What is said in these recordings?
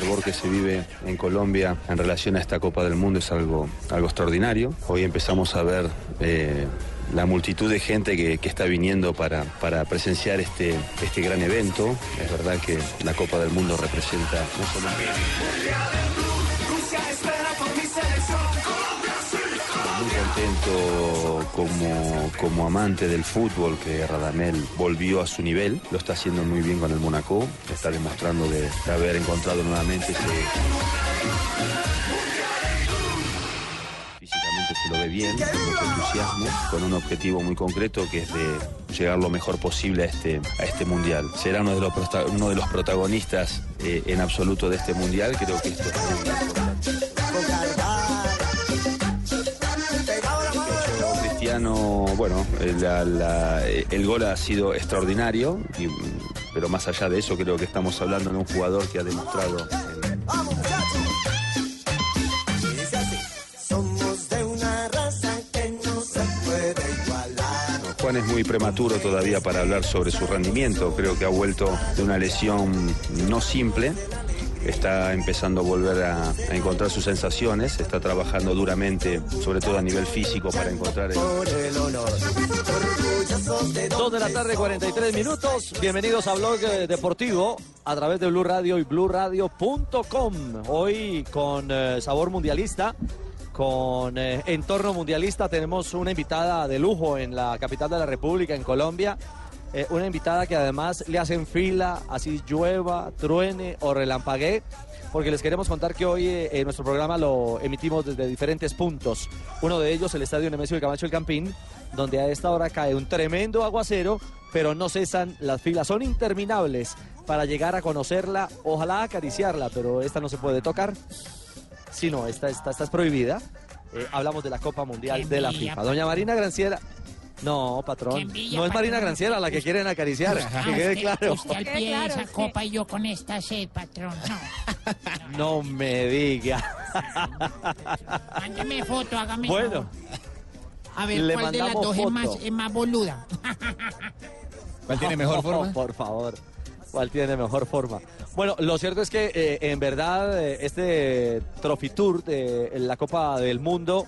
Fervor que se vive en Colombia en relación a esta Copa del Mundo es algo, algo extraordinario. Hoy empezamos a ver eh, la multitud de gente que, está viniendo para, para presenciar este, este gran evento. Es verdad que la Copa del Mundo representa no solo contento como, como amante del fútbol que Radamel volvió a su nivel. Lo está haciendo muy bien con el Monaco. Está demostrando de, haber encontrado nuevamente ese... Se lo ve bien, con mucho entusiasmo, con un objetivo muy concreto que es de llegar lo mejor posible a este, a este mundial. Será uno de los, uno de los protagonistas eh, en absoluto de este mundial. Creo que esto es importante. Bueno, eh, eh, el gol ha sido extraordinario, mm, pero más allá de eso creo que estamos hablando de un jugador que ha demostrado... Juan es muy prematuro todavía para hablar sobre su rendimiento, creo que ha vuelto de una lesión no simple. Está empezando a volver a, a encontrar sus sensaciones, está trabajando duramente, sobre todo a nivel físico, para encontrar el, Dos de la tarde, 43 minutos. Bienvenidos a Blog Deportivo a través de Blue Radio y BlueRadio.com. Hoy con eh, sabor mundialista, con eh, entorno mundialista, tenemos una invitada de lujo en la capital de la República, en Colombia. Eh, una invitada que además le hacen fila, así llueva, truene o relampaguee, porque les queremos contar que hoy eh, en nuestro programa lo emitimos desde diferentes puntos. Uno de ellos, el Estadio Nemesio de Camacho El Campín, donde a esta hora cae un tremendo aguacero, pero no cesan las filas, son interminables para llegar a conocerla, ojalá acariciarla, pero esta no se puede tocar. Sí, no, esta, esta, esta es prohibida. Eh, hablamos de la Copa Mundial de la FIFA. Doña Marina Granciera. No, patrón. envidia, No es Marina patrón. Granciera la que quieren acariciar. Ah, Que quede usted- claro. Usted al pie de esa copa y yo con esta sed, patrón. No. No me diga. Mándeme foto, hágame. Bueno. A ver, Le ¿cuál de las dos es más, es más boluda? ¿Cuál tiene mejor forma? Por favor. ¿Cuál tiene mejor forma? Bueno, lo cierto es que eh, en verdad eh, este Trophy Tour de la Copa del Mundo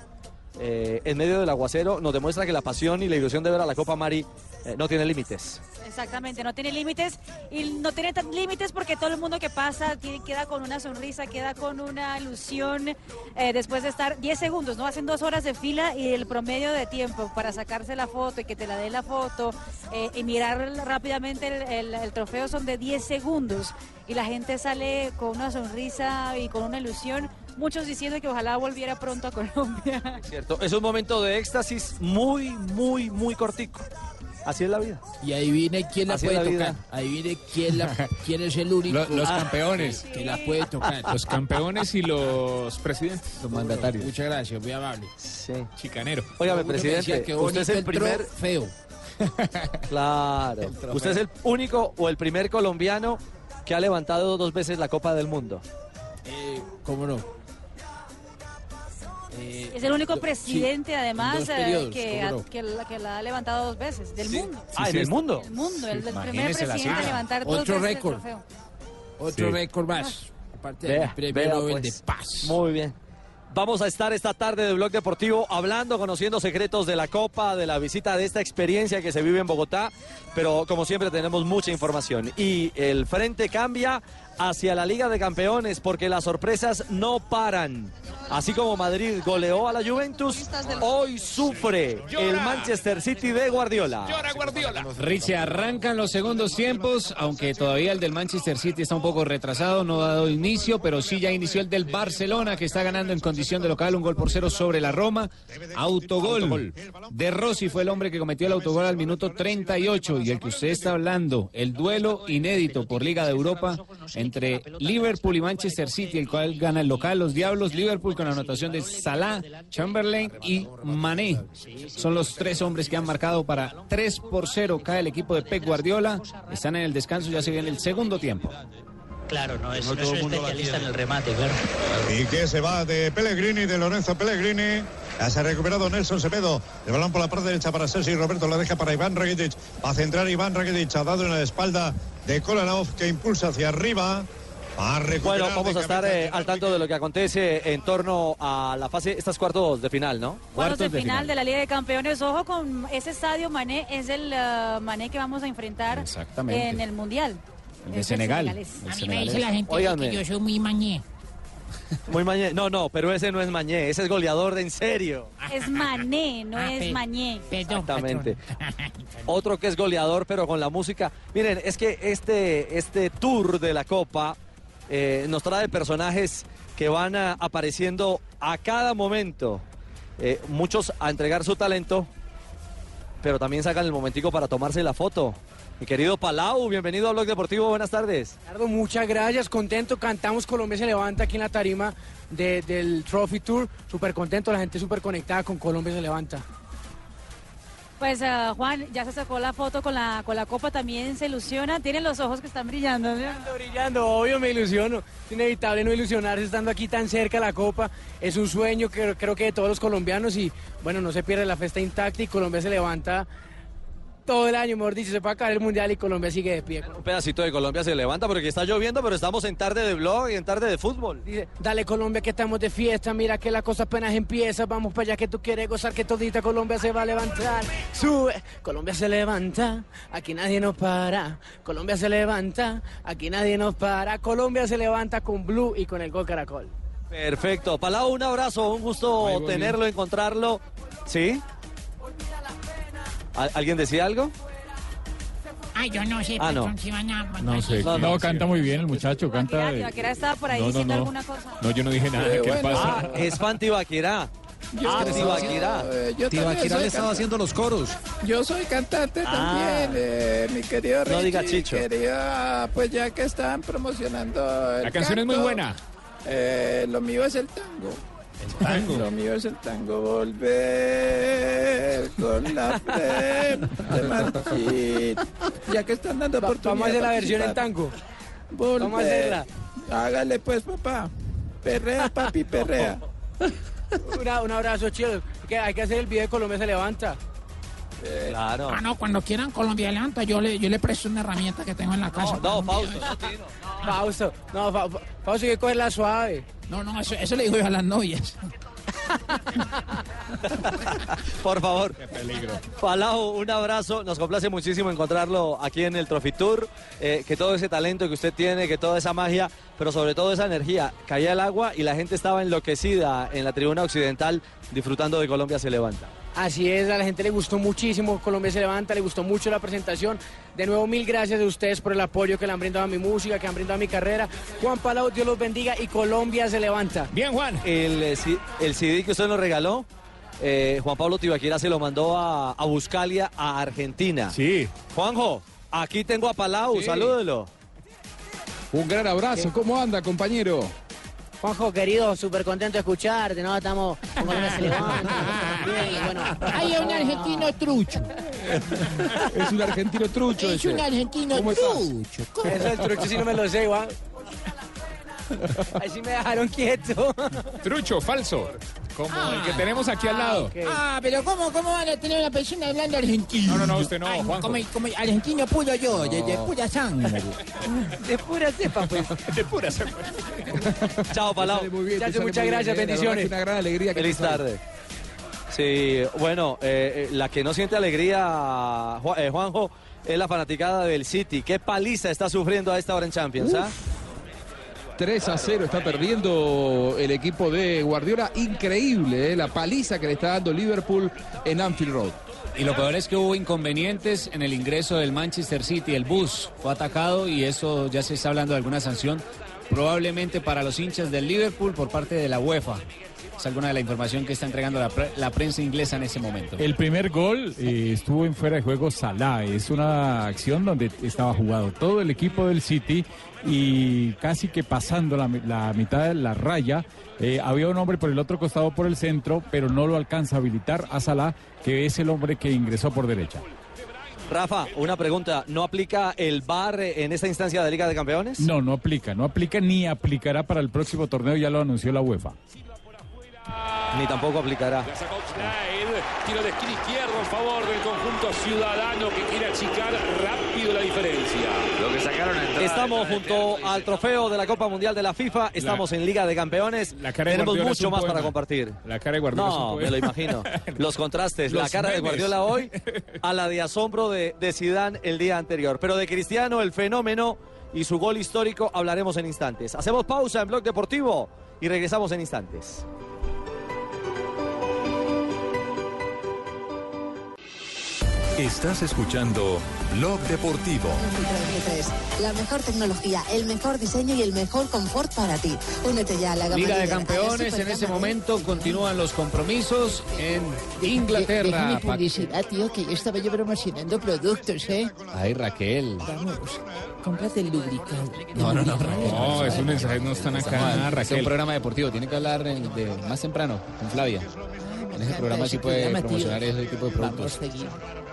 eh, en medio del aguacero nos demuestra que la pasión y la ilusión de ver a la Copa Mari eh, no tiene límites. Exactamente, no tiene límites y no tiene límites porque todo el mundo que pasa queda con una sonrisa, queda con una ilusión eh, después de estar 10 segundos, ¿no? Hacen dos horas de fila y el promedio de tiempo para sacarse la foto y que te la dé la foto eh, y mirar rápidamente el, el- trofeo son de 10 segundos y la gente sale con una sonrisa y con una ilusión, muchos diciendo que ojalá volviera pronto a Colombia. ¿Cierto? Es un momento de éxtasis muy, muy, muy cortico. Así es la vida. Y adivine quién la Así puede la tocar. Adivine quién, la, quién es el único. Lo- los campeones. Que la puede tocar. Los campeones y los presidentes. Los mandatarios. Muchas gracias, muy amable. Sí. Chicanero. Óigame, presidente, que usted es el primer... Feo. Claro. Usted es el único o el primer colombiano que ha levantado dos veces la Copa del Mundo. Eh, ¿Cómo no? Eh, Es el único presidente, además, eh, periodos, que, ¿cómo ha- no? que la, que la ha levantado dos veces, del mundo. ah, en el mundo. El mundo, el, el primer presidente a levantar dos Otro veces récord. el trofeo. Otro Sí. récord más. Aparte Vea, del premio vea, Nobel pues. de Paz. Muy bien. Vamos a estar esta tarde de Blog Deportivo hablando, conociendo secretos de la Copa, de la visita de esta experiencia que se vive en Bogotá, pero como siempre tenemos mucha información. Y el frente cambia hacia la Liga de Campeones porque las sorpresas no paran. Así como Madrid goleó a la Juventus, hoy sufre el Manchester City de Guardiola. Richie, arrancan los segundos tiempos, aunque todavía el del Manchester City está un poco retrasado, no ha dado inicio, pero sí ya inició el del Barcelona, que está ganando en condición de local un gol por cero sobre la Roma. Autogol. De Rossi fue el hombre que cometió el autogol al minuto 38 y el que usted está hablando, el duelo inédito por Liga de Europa entre Liverpool y Manchester City, el cual gana el local, los Diablos, Liverpool con la anotación de Salah, Chamberlain y Mané. Son los tres hombres que han marcado para 3 por 0 cae el equipo de Pep Guardiola. Están en el descanso, ya se viene el segundo tiempo. Claro, no es, no es un especialista en el remate, claro. Y que se va de Pellegrini, de Lorenzo Pellegrini. Ya se ha recuperado Nelson Semedo. El balón por la parte derecha para Sergi Roberto. La deja para Iván Rakitic. Va a centrar Iván Rakitic. Ha dado en la espalda de Kolanov que impulsa hacia arriba. Va a recuperar Bueno, vamos a estar eh, al tanto de lo que acontece en torno a la fase, estas cuartos de final, ¿no? Cuartos de final de la Liga de Campeones. Ojo con ese estadio Mané, es el eh, Mané que vamos a enfrentar Exactamente. en el Mundial. El de Senegal. El A mí me dice la gente que yo soy muy mañé. Muy Mañé. No, no, pero ese no es Mañé, ese es goleador de en serio. Es Mané, no Ah, es pe- Mañé. Perdón, Exactamente. patrón. Otro que es goleador, pero con la música. Miren, es que este, este tour de la Copa eh, nos trae personajes que van a- apareciendo a cada momento. Eh, muchos a entregar su talento, pero también sacan el momentico para tomarse la foto. Mi querido Palau, bienvenido a Blog Deportivo, buenas tardes. Ricardo, muchas gracias, contento, cantamos Colombia se levanta aquí en la tarima de- del Trophy Tour, súper contento, la gente súper conectada con Colombia se levanta. Pues eh, Juan, ya se sacó la foto con la, con la copa, también se ilusiona. Tiene los ojos que están brillando. ¿no? Brillando, brillando, obvio me ilusiono, es inevitable no ilusionarse estando aquí tan cerca de la Copa, es un sueño que creo que de todos los colombianos y bueno, no se pierde la fiesta intacta y Colombia se levanta todo el año, mejor dicho, se puede acabar el Mundial y Colombia sigue de pie. Un pedacito de Colombia se levanta porque está lloviendo, pero estamos en tarde de blog y en tarde de fútbol. Dice, dale Colombia que estamos de fiesta, mira que la cosa apenas empieza, vamos para allá que tú quieres gozar, que todita Colombia se va a levantar. Sube, Colombia se levanta, aquí nadie nos para. Colombia se levanta, aquí nadie nos para. Colombia se levanta con Blue y con el gol Caracol. Perfecto. Palau, un abrazo, un gusto tenerlo, encontrarlo. ¿Sí? ¿Al- ¿Alguien decía algo? Ay, yo no sé, Ah, no. patrón, si van a... No sé. No, canta muy bien el muchacho, canta. Tibaquira, Tibaquira estaba por ahí No, no, diciendo no. alguna cosa. No, yo no dije nada. Eh, ¿Qué bueno. pasa? Ah, es fan Tibaquirá. Ah, Tibaquirá. Eh, yo soy can- haciendo los coros. Yo soy cantante Ah. también, eh, mi querido No diga Richie, Chicho. quería, pues ya que están promocionando el La canción es muy buena. eh, lo mío es el tango. Lo mío es el tango, volver con la frente marchita. Ya que están dando oportunidad. Vamos a hacer la de versión en tango. Volver. Vamos a hacerla. Hágale pues, papá. Perrea, papi, perrea. Una- un abrazo, chido. Que hay que hacer el video de Colombia se levanta. Claro. Ah, no, cuando quieran Colombia levanta, yo le, yo le presto una herramienta que tengo en la casa. No, no. Fausto, no, Fa- Fa- Fausto hay que cogerla suave. No, no, eso, eso le digo yo a las novias. Por favor. Palau, un abrazo. Nos complace muchísimo encontrarlo aquí en el Trophy Tour. Eh, que todo ese talento que usted tiene, que toda esa magia, pero sobre todo esa energía. Caía el agua y la gente estaba enloquecida en la tribuna occidental disfrutando de Colombia se levanta. Así es, a la gente le gustó muchísimo, Colombia se levanta, le gustó mucho la presentación. De nuevo, mil gracias a ustedes por el apoyo que le han brindado a mi música, que han brindado a mi carrera. Juan Palau, Dios los bendiga y Colombia se levanta. Bien, Juan. El, eh, el CD que usted nos regaló, eh, Juan Pablo Tibaquira se lo mandó a, a Buscalia, a Argentina. Sí. Juanjo, aquí tengo a Palau, Sí. salúdelo. Un gran abrazo. ¿Cómo anda, compañero? Juanjo, querido, súper contento de escucharte, ¿no? Estamos con Colombia se levanta. bueno, Ay, es un argentino trucho. Es un argentino trucho Es ese. un argentino ¿Cómo estás? trucho. ¿Cómo? eso del trucho sí no me lo sé, Juan. Ahí sí me dejaron quieto. Trucho, falso. Como el que tenemos aquí al lado. Ah, pero ¿cómo, ¿cómo van a tener una persona hablando argentino? No, no, no, usted no, Ay, Juanjo. como, como argentino puro yo, de, de pura sangre. De pura cepa, pues. De pura cepa. Chao, Palau. Muy bien, Chacho, muchas muy gracias, bien, bendiciones. una gran alegría que Feliz tarde. Sí, bueno, eh, eh, la que no siente alegría, eh, Juanjo, es la fanaticada del City. ¿Qué paliza está sufriendo a esta hora en Champions? ah? 3 a 0 está perdiendo el equipo de Guardiola. Increíble, ¿eh? la paliza que le está dando Liverpool en Anfield Road. Y lo peor es que hubo inconvenientes en el ingreso del Manchester City. El bus fue atacado y eso ya se está hablando de alguna sanción, probablemente para los hinchas del Liverpool por parte de la UEFA. Es alguna de la información que está entregando la, pre- la prensa inglesa en ese momento. El primer gol eh, estuvo en fuera de juego Salah. Es una acción donde estaba jugado todo el equipo del City y casi que pasando la mitad de la raya. eh, había un hombre por el otro costado por el centro, pero no lo alcanza a habilitar a Salah, que es el hombre que ingresó por derecha. Rafa, una pregunta. ¿No aplica el VAR en esta instancia de Liga de Campeones? No, no aplica, no aplica ni aplicará para el próximo torneo, ya lo anunció la UEFA. Ni tampoco aplicará. La sacó Schneider, tiro de esquina izquierdo en favor del conjunto ciudadano que quiere achicar rápido la diferencia. Lo que sacaron Estamos junto al trofeo de la Copa Mundial de la FIFA. Estamos en Liga de Campeones. cara de Tenemos Guardiola mucho más poema. para compartir. La cara de Guardiola es un No, poema. me lo imagino. Los contrastes. la cara de. Guardiola hoy a la de asombro de, de Zidane el día anterior. Pero de Cristiano, el fenómeno y su gol histórico hablaremos en instantes. Hacemos pausa en Blog Deportivo y regresamos en instantes. Estás escuchando Blog Deportivo. La mejor tecnología, el mejor diseño y el mejor confort para ti. Únete ya a la gama Liga de Campeones, en ese momento continúan los compromisos en De- Inglaterra. Pa- publicidad, tío, que yo estaba yo promocionando productos, ¿eh? Ay, Raquel. Vamos, cómprate el lubricante. No, no, no, No, esos mensajes no están acá, Es un Raquel. programa deportivo, tiene que hablar de, más temprano con Flavia. En ese programa sí puede promocionar ese tipo de Vamos productos. a seguir.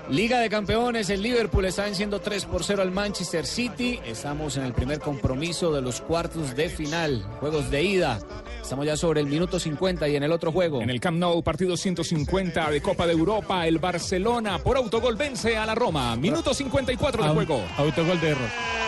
Liga de Campeones, el Liverpool está venciendo 3 por 0 al Manchester City. Estamos en el primer compromiso de los cuartos de final, juegos de ida. Estamos ya sobre el minuto 50 y en el otro juego. En el Camp Nou, partido 150 de Copa de Europa, el Barcelona por autogol vence a la Roma. Minuto 54 de juego. Autogol de Error.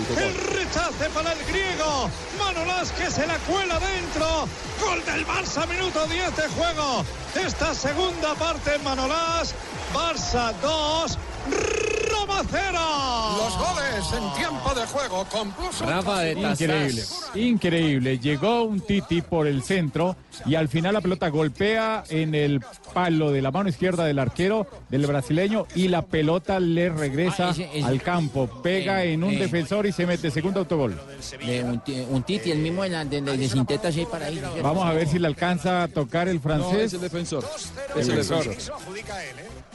Izquierdo. El rechace para el griego. Manolas que se la cuela dentro. Gol del Barça, minuto 10 de juego. Esta segunda parte Manolas. Barça 2, Roma 0. Los goles en tiempo de juego con Plus Rafa de Increíble, increíble. Llegó un Titi por el centro y al final la pelota golpea en el palo de la mano izquierda del arquero del brasileño y la pelota le regresa Ah, ese- ese- al campo, pega Eh, en un eh. defensor y se mete segundo autogol. De un, ti- un titi, el mismo de, la- de, de, de Sinteta, sí, para ahí. Vamos a ver si le alcanza a tocar el No, francés. es el defensor. El Es el defensor.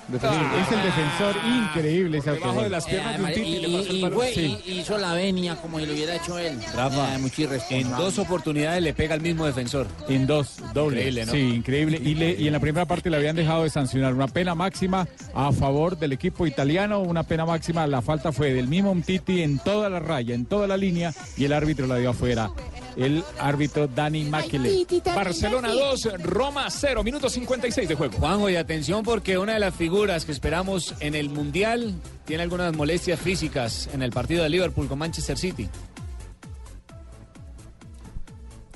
Defensor. Ah, es el defensor increíble ese autogol. de las piernas de un y, titi le pasó el y- y balón. fue- Sí. y- hizo la venia como si lo hubiera hecho él. Rafa, Eh, mucho irresponsable. En dos oportunidades le pega al mismo defensor. En dos, doble. Increíble, ¿no? Sí, increíble. Y, le- y en la primera parte le habían dejado de sancionar una pena máxima a favor del equipo italiano. Una pena máxima, la falta fue del mismo Titi en toda la raya, en toda la línea, y el árbitro la dio afuera. El árbitro Dani Makele. Barcelona 2, Roma 0, minuto 56 de juego. Juanjo, y atención porque una de las figuras que esperamos en el Mundial tiene algunas molestias físicas en el partido de Liverpool con Manchester City.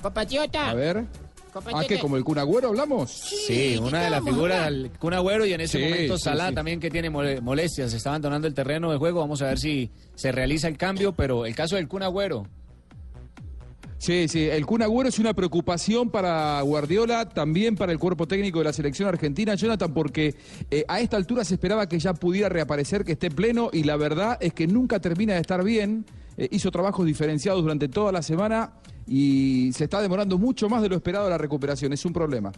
Compatriota. A ver. Ah, que como el Cunagüero hablamos. Sí, una de las figuras del Kun Agüero y en ese Sí, momento Salah sí. también que tiene mole- molestias, está abandonando el terreno de juego. Vamos a ver si se realiza el cambio, pero el caso del Kun Agüero. Sí, sí, el Kun es una preocupación para Guardiola, también para el cuerpo técnico de la selección argentina, Jonathan, porque eh, a esta altura se esperaba que ya pudiera reaparecer, que esté pleno, y la verdad es que nunca termina de estar bien. Eh, hizo trabajos diferenciados durante toda la semana y se está demorando mucho más de lo esperado la recuperación. Es un problema.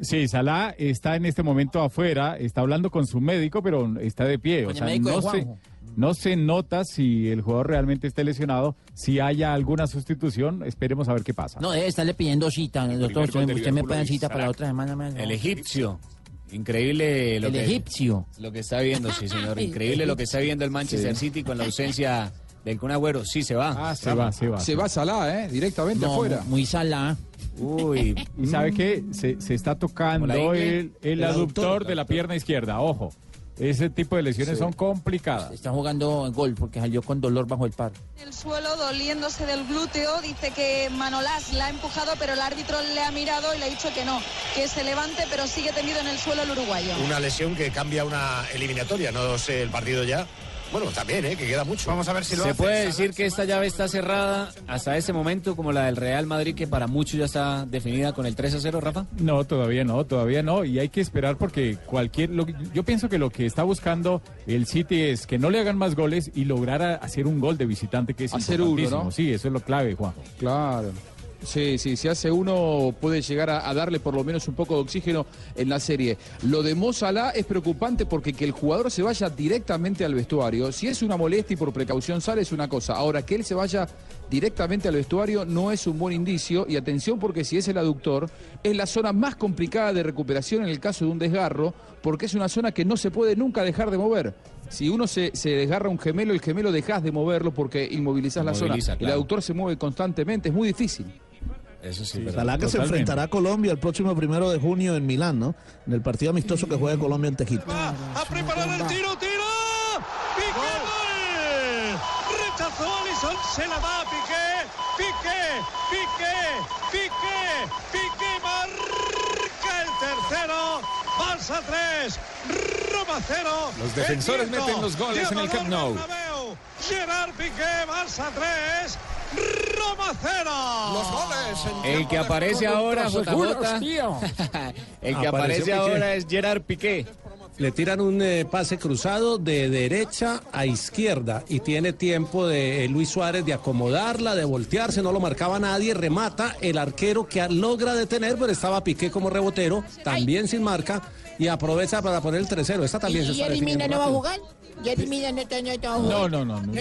Sí, Salah está en este momento afuera, está hablando con su médico, pero está de pie. O Con el sea, no se, no se nota si el jugador realmente esté lesionado, si haya alguna sustitución, esperemos a ver qué pasa. No, debe estarle pidiendo cita. Doctor, primer usted, me puede cita para la otra semana más. El egipcio. Increíble lo El que, egipcio. Lo que está viendo, sí, señor. Increíble lo que está viendo el Manchester Sí. City con la ausencia del Kun Agüero. Sí, se va. Ah, se va, se va. Se va Salah, ¿eh? Directamente No, afuera. Muy sala. Uy. ¿Y sabe qué? Se, se está tocando el, el El aductor aductor. de la pierna izquierda. Ojo, ese tipo de lesiones Sí. son complicadas. Está jugando golf porque salió con dolor bajo el par. En el suelo, doliéndose del glúteo, dice que Manolás la ha empujado, pero el árbitro le ha mirado y le ha dicho que no, que se levante, pero sigue tendido en el suelo el uruguayo. Una lesión que cambia una eliminatoria, no sé el partido ya. Bueno, también, ¿eh? que queda mucho. Vamos a ver si Se puede decir que esta llave está cerrada hasta este momento, como la del Real Madrid, que para muchos ya está definida con el 3 a 0, Rafa. No, todavía no, todavía no. Y hay que esperar porque cualquier. lo que- yo pienso que lo que está buscando el City es que no le hagan más goles y lograr a- hacer un gol de visitante, que es Hacer uno. Sí, eso es lo clave, Juan. Claro. Sí, sí, si hace uno puede llegar a, a darle por lo menos un poco de oxígeno en la serie. Lo de Mo Salah es preocupante porque que el jugador se vaya directamente al vestuario, si es una molestia y por precaución sale es una cosa. Ahora, que él se vaya directamente al vestuario no es un buen indicio y atención porque si es el aductor es la zona más complicada de recuperación en el caso de un desgarro porque es una zona que no se puede nunca dejar de mover. Si uno se, se desgarra un gemelo, el gemelo dejas de moverlo porque inmovilizas la Inmoviliza, zona. El aductor se mueve constantemente, es muy difícil. Eso sí. Ojalá que se enfrentará a Colombia el próximo primero de junio en Milán, ¿no? En el partido amistoso que juega Colombia ante Egipto. A preparar el tiro, tiro. Piqué, gol. Rechazó Alisson, se la da a Piqué. Piqué, Piqué, Piqué, Piqué marca el tercero. Barça 3, Roma 0. Los defensores meten los goles en el Camp Nou. Gerard Piqué, Barça 3, Roma 0. Los goles. en El que aparece ahora, JJ. El que Apareció aparece Piqué. ahora es Gerard Piqué. Le tiran un eh, pase cruzado de derecha a izquierda y tiene tiempo de eh, Luis Suárez de acomodarla, de voltearse, no lo marcaba nadie, remata el arquero que logra detener, pero estaba Piqué como rebotero, también sin marca y aprovecha para poner el 3-0. Esta también se ¿Y está Jerry Mina definiendo no va a jugar? Jerry Mina no está, no está. No, no, no, no,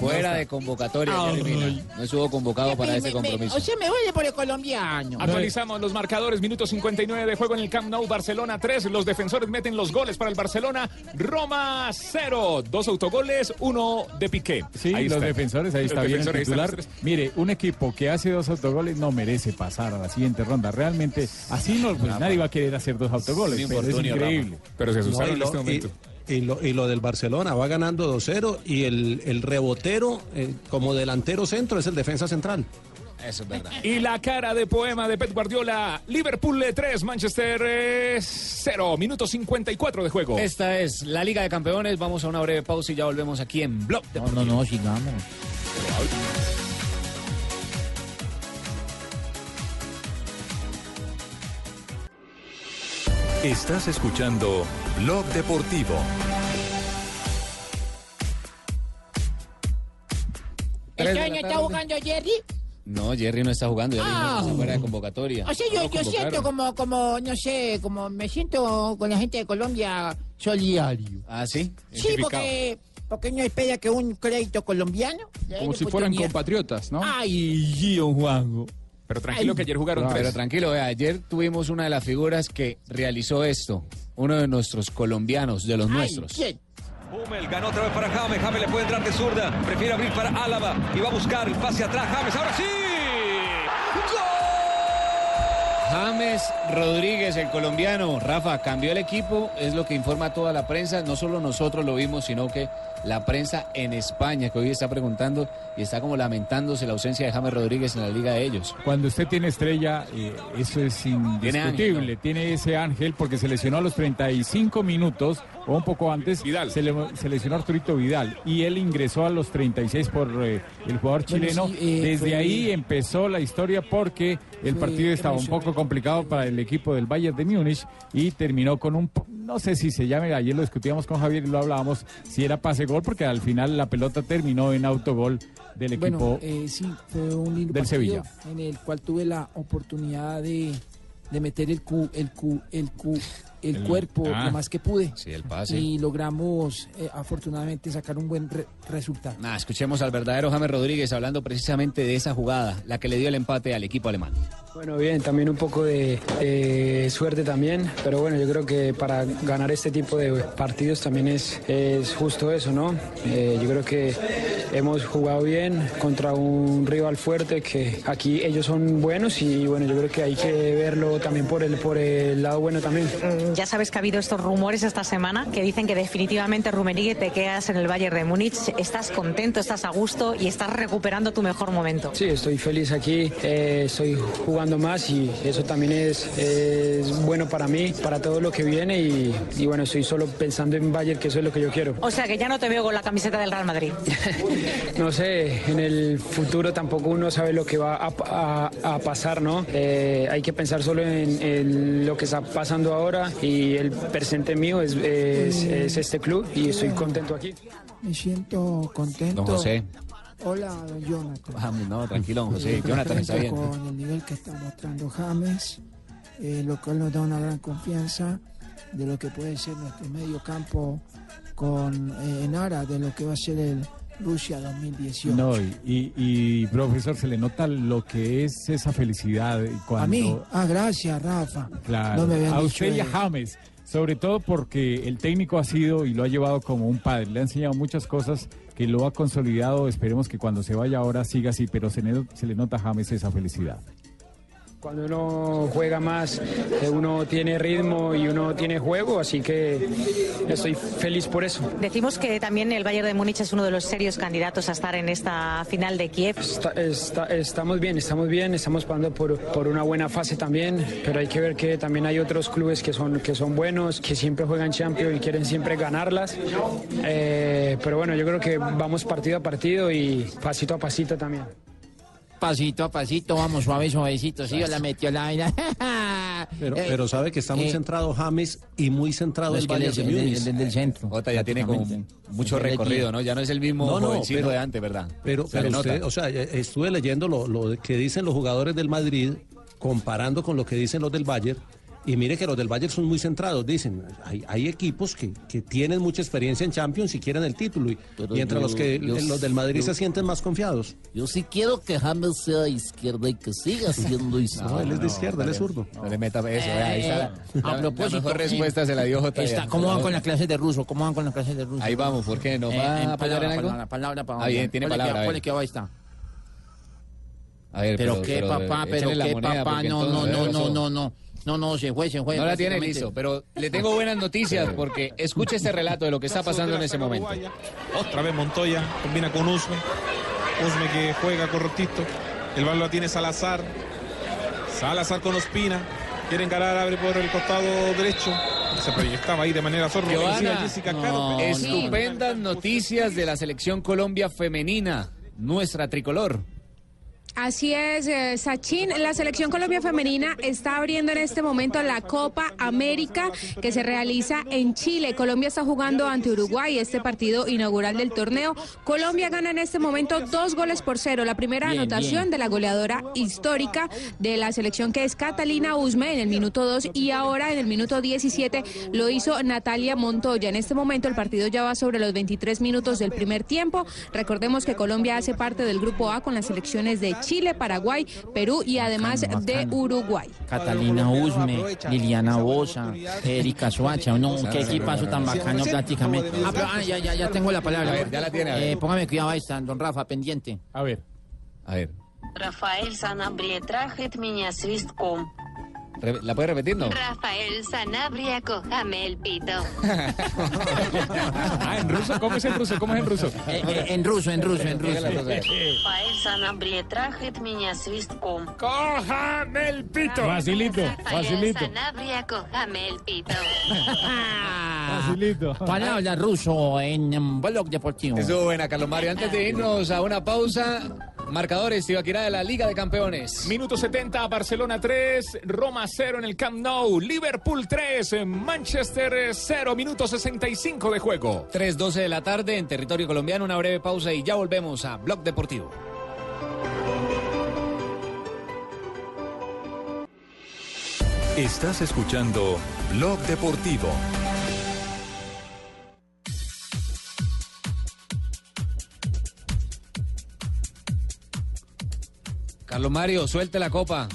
Fuera de convocatoria, Ah, Jerry Mina. No estuvo convocado para Me- ese me- compromiso. O sea, me duele por el colombiano. Actualizamos los marcadores, minuto 59 de juego en el Camp Nou, Barcelona 3, los defensores meten los goles para el Barcelona, Roma 0, dos autogoles, uno de Piqué. Sí, Ahí los está. defensores, ahí Los está bien el titular. Mire, un equipo que hace dos autogoles no merece pasar a la siguiente ronda. Realmente, así no, pues nadie va a querer hacer dos autogoles, Un pero es increíble. Pero se asustaron en este momento. y- y lo, y lo del Barcelona va ganando 2-0 y el, el rebotero eh, como delantero centro es el defensa central. Eso es verdad. Y la cara de poema de Pep Guardiola, Liverpool 3, Manchester 0, minuto 54 de juego. Esta es la Liga de Campeones. Vamos a una breve pausa y ya volvemos aquí en Blog No, no, no, sigamos. Estás escuchando Blog Deportivo. Tres de ¿Este la año está jugando Jerry? No, Jerry no está jugando, Jerry Ah. está fuera de convocatoria. O sea, yo, No yo siento como, como, no sé, como me siento con la gente de Colombia solidario. Ah, sí. Sí, porque, porque no espera que un crédito colombiano. Como si fueran compatriotas, ¿no? Ay, don Juanjo. Pero tranquilo Ay. que ayer jugaron Pero tres. tranquilo, vea, ayer tuvimos una de las figuras que realizó esto. Uno de nuestros colombianos, de los nuestros. ¿Quién? Hummel ganó otra vez para James. James le puede entrar de zurda. Prefiere abrir para Álava y va a buscar el pase atrás. James, ahora sí. James Rodríguez, el colombiano. Rafa, cambió el equipo, es lo que informa toda la prensa. No solo nosotros lo vimos, sino que la prensa en España, que hoy está preguntando y está como lamentándose la ausencia de James Rodríguez en la liga de ellos. Cuando usted tiene estrella, eh, eso es indiscutible. ángel, Tiene ese ángel porque se lesionó a los 35 minutos o un poco antes. Se, le- se lesionó Arturito Vidal y él ingresó a los 36 por eh, el jugador Bueno, chileno. sí, eh, Desde fue- ahí empezó la historia porque el Fue partido estaba un poco complicado para el equipo del Bayern de Múnich y terminó con un, no sé si se llame, ayer lo discutíamos con Javier y lo hablábamos, si era pase gol porque al final la pelota terminó en autogol del equipo. Bueno, eh, sí, fue un lindo del Sevilla. en el cual tuve la oportunidad de, de meter el Q, el Q, el Q el, El- cuerpo ah. lo más que pude. Sí, el pase. Y logramos eh, afortunadamente sacar un buen re- resultado. Nah, escuchemos al verdadero James Rodríguez hablando precisamente de esa jugada, la que le dio el empate al equipo alemán. Bueno, bien, también un poco de, de suerte también, pero bueno, yo creo que para ganar este tipo de partidos también es, es justo eso, ¿no? Eh, yo creo que hemos jugado bien contra un rival fuerte, que aquí ellos son buenos y bueno, yo creo que hay que verlo también por el, por el lado bueno también. Ya sabes que ha habido estos rumores esta semana que dicen que definitivamente Rummenigge te quedas en el Bayern de Múnich. Estás contento, estás a gusto y estás recuperando tu mejor momento. Sí, estoy feliz aquí, eh, estoy jugando más y eso también es, es bueno para mí, para todo lo que viene y, y bueno, estoy solo pensando en Bayern, que eso es lo que yo quiero. O sea que ya no te veo con la camiseta del Real Madrid. No sé, en el futuro tampoco uno sabe lo que va a, a- a pasar, ¿no? Eh, hay que pensar solo en, en lo que está pasando ahora y el presente mío es, es- es este club y estoy contento aquí. Me siento contento. Don José. Hola, don Jonathan. Ah, no, tranquilo, don José. Eh, Jonathan está bien. Con el nivel que está mostrando James, eh, lo cual nos da una gran confianza de lo que puede ser nuestro medio campo con eh, en aras de lo que va a ser el Rusia 2018. No, y, y- y, profesor, se le nota lo que es esa felicidad cuando... A mí, ah, gracias, Rafa. Claro, No me habían a usted y a. James, sobre todo porque el técnico ha sido y lo ha llevado como un padre, le ha enseñado muchas cosas que lo ha consolidado, esperemos que cuando se vaya ahora siga así, pero se, se le nota a James esa felicidad. Cuando uno juega más, eh, uno tiene ritmo y uno tiene juego, así que estoy feliz por eso. Decimos que también el Bayern de Múnich es uno de los serios candidatos a estar en esta final de Kiev. Está- está- estamos bien, estamos bien, estamos pasando por, por una buena fase también, pero hay que ver que también hay otros clubes que son, que son buenos, que siempre juegan Champions y quieren siempre ganarlas. Eh, pero bueno, yo creo que vamos partido a partido y pasito a pasito también. Pasito a pasito, vamos suave, suavecito. Sí, yo la metió la vaina. Pero, Eh, pero sabe que está muy eh, centrado James y muy centrado no, el que del- Múnich. el del centro. Jota ya tiene como mucho recorrido. ¿no? Ya no es el mismo No, no, jovencito pero- de antes, ¿verdad? Pero, Se pero usted, o sea, eh, estuve leyendo lo, lo que dicen los jugadores del Madrid, comparando con lo que dicen los del Bayern, y mire que los del Bayern son muy centrados, dicen, hay, hay equipos que, que tienen mucha experiencia en Champions y quieren el título, y, mientras yo- los que yo- los del Madrid yo- se sienten más confiados. Yo sí quiero que James sea izquierda y que siga siendo izquierda. No, él es de izquierda, él es zurdo. No le meta eso, vea, ahí está la, Eh, la- a propósito, la mejor respuesta eh, se la dio Jota. está-. ¿Cómo van con las clases de ruso? ¿Cómo van con las clases de ruso? Ahí vamos, ¿por qué? ¿Nos Eh, va en a palabra, en algo? Palabra, palabra, palabra. Ah, bien, tiene palabra, ver. ponle que ahí está. A ver, Pero, qué papá, pero qué moneda, papá, no, no, no, ¿qué no, no, no. No, no, se fue, se fue. No la tiene listo, pero le tengo buenas noticias porque escuche este relato de lo que está pasando en ese momento. Otra vez Montoya, combina con Usme. Usme que juega correctito. El balón la tiene Salazar. Salazar con Ospina. Quiere encarar, abre por el costado derecho. Se proyectaba ahí de manera Caro. pero- estupendas noticias de la selección Colombia femenina, nuestra tricolor. Así es, eh, Sachin. La selección Colombia femenina está abriendo en este momento la Copa América que se realiza en Chile. Colombia está jugando ante Uruguay este partido inaugural del torneo. Colombia gana en este momento dos goles por cero. La primera Bien, anotación bien. de la goleadora histórica de la selección que es Catalina Usme en el minuto 2 y ahora en el minuto 17 lo hizo Natalia Montoya. En este momento el partido ya va sobre los 23 minutos del primer tiempo. Recordemos que Colombia hace parte del grupo A con las selecciones de Chile, Paraguay, Perú y además de Uruguay. Catalina Usme, Liliana Bosa, Erika Suacha, no, qué equipazo tan bacano prácticamente. Ah, pero, ah, ya, ya, ya tengo la palabra. A ver, ya la tiene, a ver. Eh, póngame cuidado ahí está, don Rafa, pendiente. A ver. A ver, Рафаэль Санабрия трахает меня свистком. re- ¿la puede repetir, no? Rafael Sanabria, cójame el pito. Ah, en ruso, ¿cómo es en ruso? ¿Cómo es en ruso? Eh, eh, en ruso, en ruso, en ruso. Рафаэль Санабрия трахает меня свистком. ¡Cójame el pito! Facilito, Rafael facilito. Sanabria, cójame el pito. Facilito. Palabra ruso en um, blog deportivo. Estuvo buena, Carlos Mario. Antes de irnos a una pausa, marcadores, Tibaquirá de la Liga de Campeones. Minuto 70, Barcelona 3, Roma 0 en el Camp Nou, Liverpool 3, Manchester 0, minuto 65 de juego. 3.12 de la tarde en territorio colombiano, una breve pausa y ya volvemos a Blog Deportivo. Estás escuchando Blog Deportivo. Carlos Mario, suelte la copa.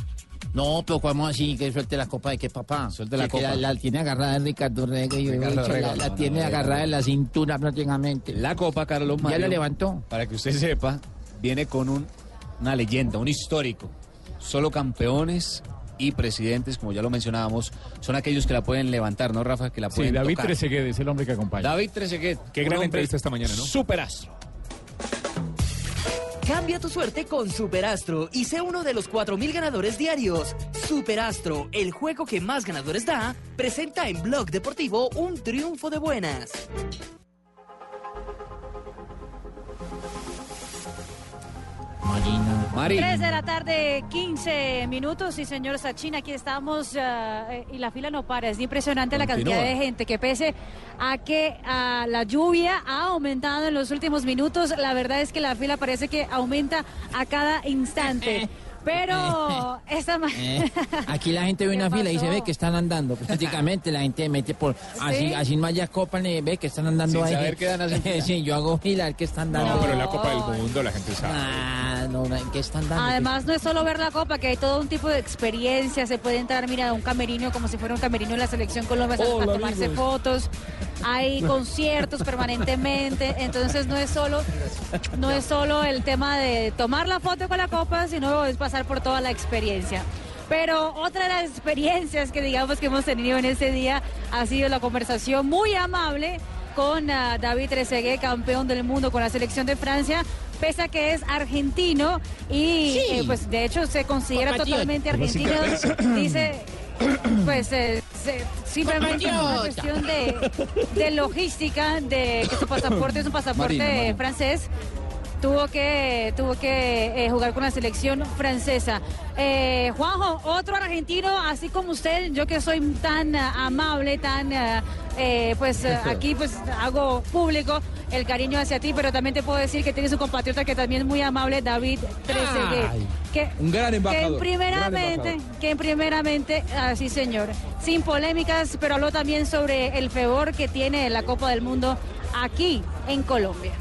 No, pero ¿cómo así? Que suelte la copa de qué, papá. Suelte la Que- copa. La, la tiene agarrada en Ricardo Rega y yo Ricardo he dicho, Rega, la, la no, tiene no, agarrada en la cintura prácticamente. La copa, Carlos ¿Ya Mario. la levantó? Para que usted sepa, viene con un- una leyenda, un histórico. Solo campeones y presidentes, como ya lo mencionábamos, son aquellos que la pueden levantar, ¿no, Rafa? Que la Sí, pueden David tocar. Trezeguet es el hombre que acompaña. David Trezeguet. Qué gran entrevista esta mañana, ¿no? Superastro. Cambia tu suerte con Superastro y sé uno de los 4.000 ganadores diarios. Superastro, el juego que más ganadores da, presenta en Blog Deportivo un triunfo de buenas. Mari. 3 de la tarde, 15 minutos. Y señor Sachin, aquí estamos ah, eh, y la fila no para. Es impresionante la cantidad de gente que pese a que ah, la lluvia ha aumentado en los últimos minutos, la verdad es que la fila parece que aumenta a cada instante. Pero esta Eh, Aquí la gente ve una fila y se ve que están andando. Prácticamente la gente mete por. Así, ¿Sí? así más ya copan y ve que están andando Sin ahí. saber que dan hacen fila. sí, yo hago fila, el que están dando. No, pero la Copa del Mundo la gente sabe. Ah, no, no, ¿qué están dando? Además, no es solo ver la copa, que hay todo un tipo de experiencia. Se puede entrar, mira, a un camerino como si fuera un camerino en la selección Colombia a- tomarse amigos. fotos. Hay conciertos permanentemente. Entonces, no es solo no es solo el tema de tomar la foto con la copa, sino es pasar por toda la experiencia. Pero otra de las experiencias que digamos que hemos tenido en ese día ha sido la conversación muy amable con ah, David Trezeguet, campeón del mundo con la selección de Francia, pese a que es argentino y Sí. eh, pues de hecho se considera totalmente argentino. Dice, pues eh, se- simplemente es una cuestión de, de logística, de que su pasaporte es un pasaporte Marina, Marina. francés. Tuvo que, tuvo que eh, jugar con la selección francesa. Eh, Juanjo, otro argentino, así como usted, yo que soy tan ah, amable, tan, ah, eh, pues ah, aquí pues hago público el cariño hacia ti, pero también te puedo decir que tienes un compatriota que también es muy amable, David Trezeguet. Que, un gran embajador, Que primeramente, embajador. que primeramente, así señor, sin polémicas, pero habló también sobre el favor que tiene la Copa del Mundo aquí en Colombia.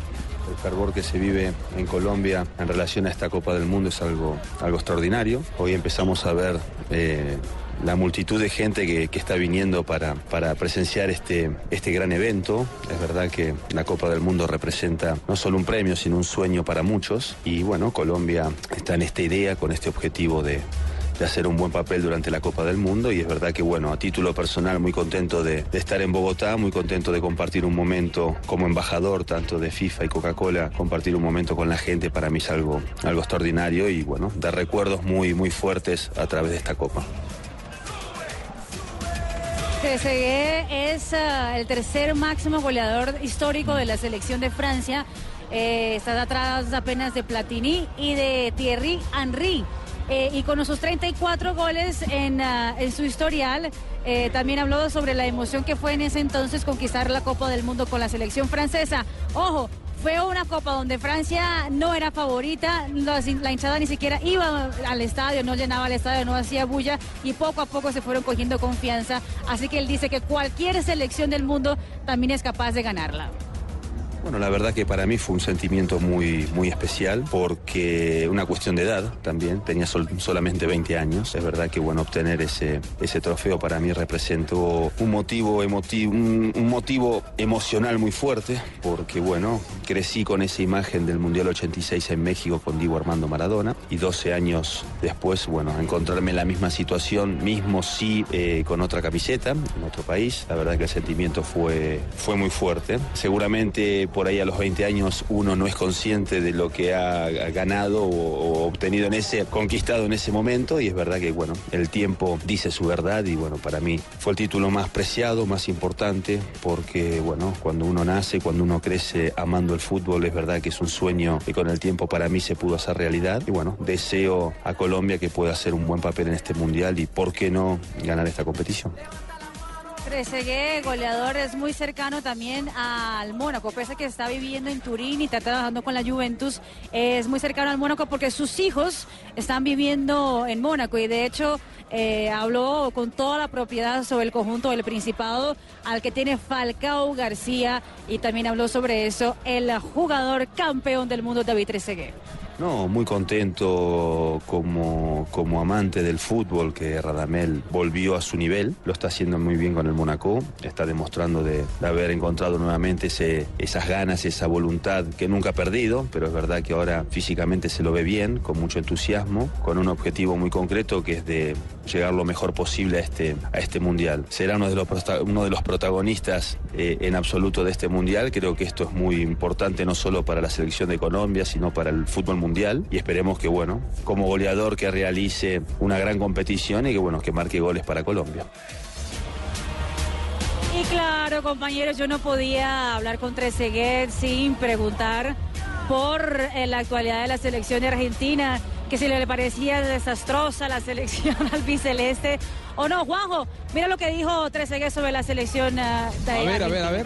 El fervor que se vive en Colombia en relación a esta Copa del Mundo es algo, algo extraordinario. Hoy empezamos a ver eh, la multitud de gente que, que está viniendo para, para presenciar este, este gran evento. Es verdad que la Copa del Mundo representa no solo un premio, sino un sueño para muchos. Y bueno, Colombia está en esta idea, con este objetivo de, de hacer un buen papel durante la Copa del Mundo y es verdad que bueno, a título personal muy contento de, estar en Bogotá, muy contento de compartir un momento como embajador tanto de FIFA y Coca-Cola, compartir un momento con la gente para mí es algo, algo extraordinario y bueno, dar recuerdos muy, muy fuertes a través de esta Copa. Trezeguet es ah, el tercer máximo goleador histórico de la selección de Francia. Eh, está atrás apenas de Platini y de Thierry Henry. Eh, y con sus 34 goles en, ah, en su historial, eh, también habló sobre la emoción que fue en ese entonces conquistar la Copa del Mundo con la selección francesa. Ojo, fue una Copa donde Francia no era favorita, la, la hinchada ni siquiera iba al estadio, no llenaba el estadio, no hacía bulla y poco a poco se fueron cogiendo confianza. Así que él dice que cualquier selección del mundo también es capaz de ganarla. Bueno, la verdad que para mí fue un sentimiento muy, muy especial porque una cuestión de edad también, tenía sol- solamente 20 años. Es verdad que bueno, obtener ese, ese trofeo para mí representó un motivo, emotivo, un, un motivo emocional muy fuerte porque bueno, crecí con esa imagen del Mundial 86 en México con Diego Armando Maradona y 12 años después, bueno, encontrarme en la misma situación, mismo sí eh, con otra camiseta, en otro país. La verdad que el sentimiento fue, fue muy fuerte. Seguramente por ahí a los 20 años uno no es consciente de lo que ha ganado o, obtenido en ese, conquistado en ese momento y es verdad que bueno, el tiempo dice su verdad y bueno, para mí fue el título más preciado, más importante porque bueno, cuando uno nace, cuando uno crece amando el fútbol, es verdad que es un sueño que con el tiempo para mí se pudo hacer realidad y bueno, deseo a Colombia que pueda hacer un buen papel en este mundial y por qué no ganar esta competición. Trezeguet, goleador, es muy cercano también al Mónaco, pese a que está viviendo en Turín y está trabajando con la Juventus, es muy cercano al Mónaco porque sus hijos están viviendo en Mónaco y de hecho eh, habló con toda la propiedad sobre el conjunto del Principado al que tiene Falcao García y también habló sobre eso el jugador campeón del mundo David Trezeguet. No, muy contento como, como amante del fútbol que Radamel volvió a su nivel. Lo está haciendo muy bien con el Monaco. Está demostrando de, haber encontrado nuevamente esas ganas, esa voluntad que nunca ha perdido. Pero es verdad que ahora físicamente se lo ve bien, con mucho entusiasmo, con un objetivo muy concreto que es de llegar lo mejor posible a este, a este mundial. Será uno de los, uno de los protagonistas eh, en absoluto de este mundial. Creo que esto es muy importante no solo para la selección de Colombia, sino para el fútbol mundial. Y esperemos que, bueno, como goleador que realice una gran competición y que, bueno, que marque goles para Colombia. Y claro, compañeros, yo no podía hablar con Trezeguet sin preguntar por eh, la actualidad de la selección de Argentina, que si le parecía desastrosa la selección albiceleste o no. Juanjo, mira lo que dijo Trezeguet sobre la selección ah, de Argentina.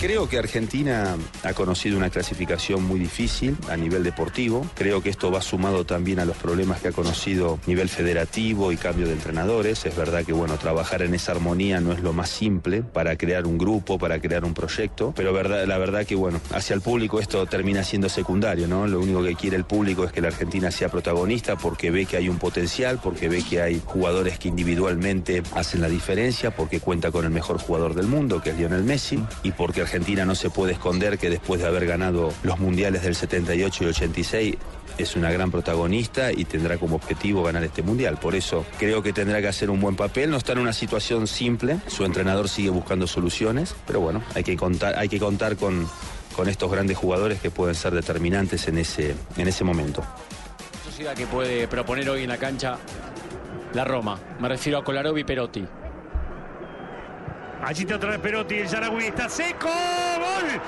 Creo que Argentina ha conocido una clasificación muy difícil a nivel deportivo. Creo que esto va sumado también a los problemas que ha conocido a nivel federativo y cambio de entrenadores. Es verdad que bueno, trabajar en esa armonía no es lo más simple para crear un grupo, para crear un proyecto, pero la verdad que bueno, hacia el público esto termina siendo secundario, ¿no? Lo único que quiere el público es que la Argentina sea protagonista porque ve que hay un potencial, porque ve que hay jugadores que individualmente hacen la diferencia, porque cuenta con el mejor jugador del mundo, que es Lionel Messi, y porque Argentina no se puede esconder que después de haber ganado los mundiales del 78 y 86 es una gran protagonista y tendrá como objetivo ganar este mundial. Por eso creo que tendrá que hacer un buen papel. No está en una situación simple. Su entrenador sigue buscando soluciones, pero bueno, hay que contar, hay que contar con, con estos grandes jugadores que pueden ser determinantes en ese, en ese momento. sociedad que puede proponer hoy en la cancha la Roma. Me refiero a Kolarov y Perotti. Allí está otra vez Perotti, el Yaragüi está seco. ¡Gol!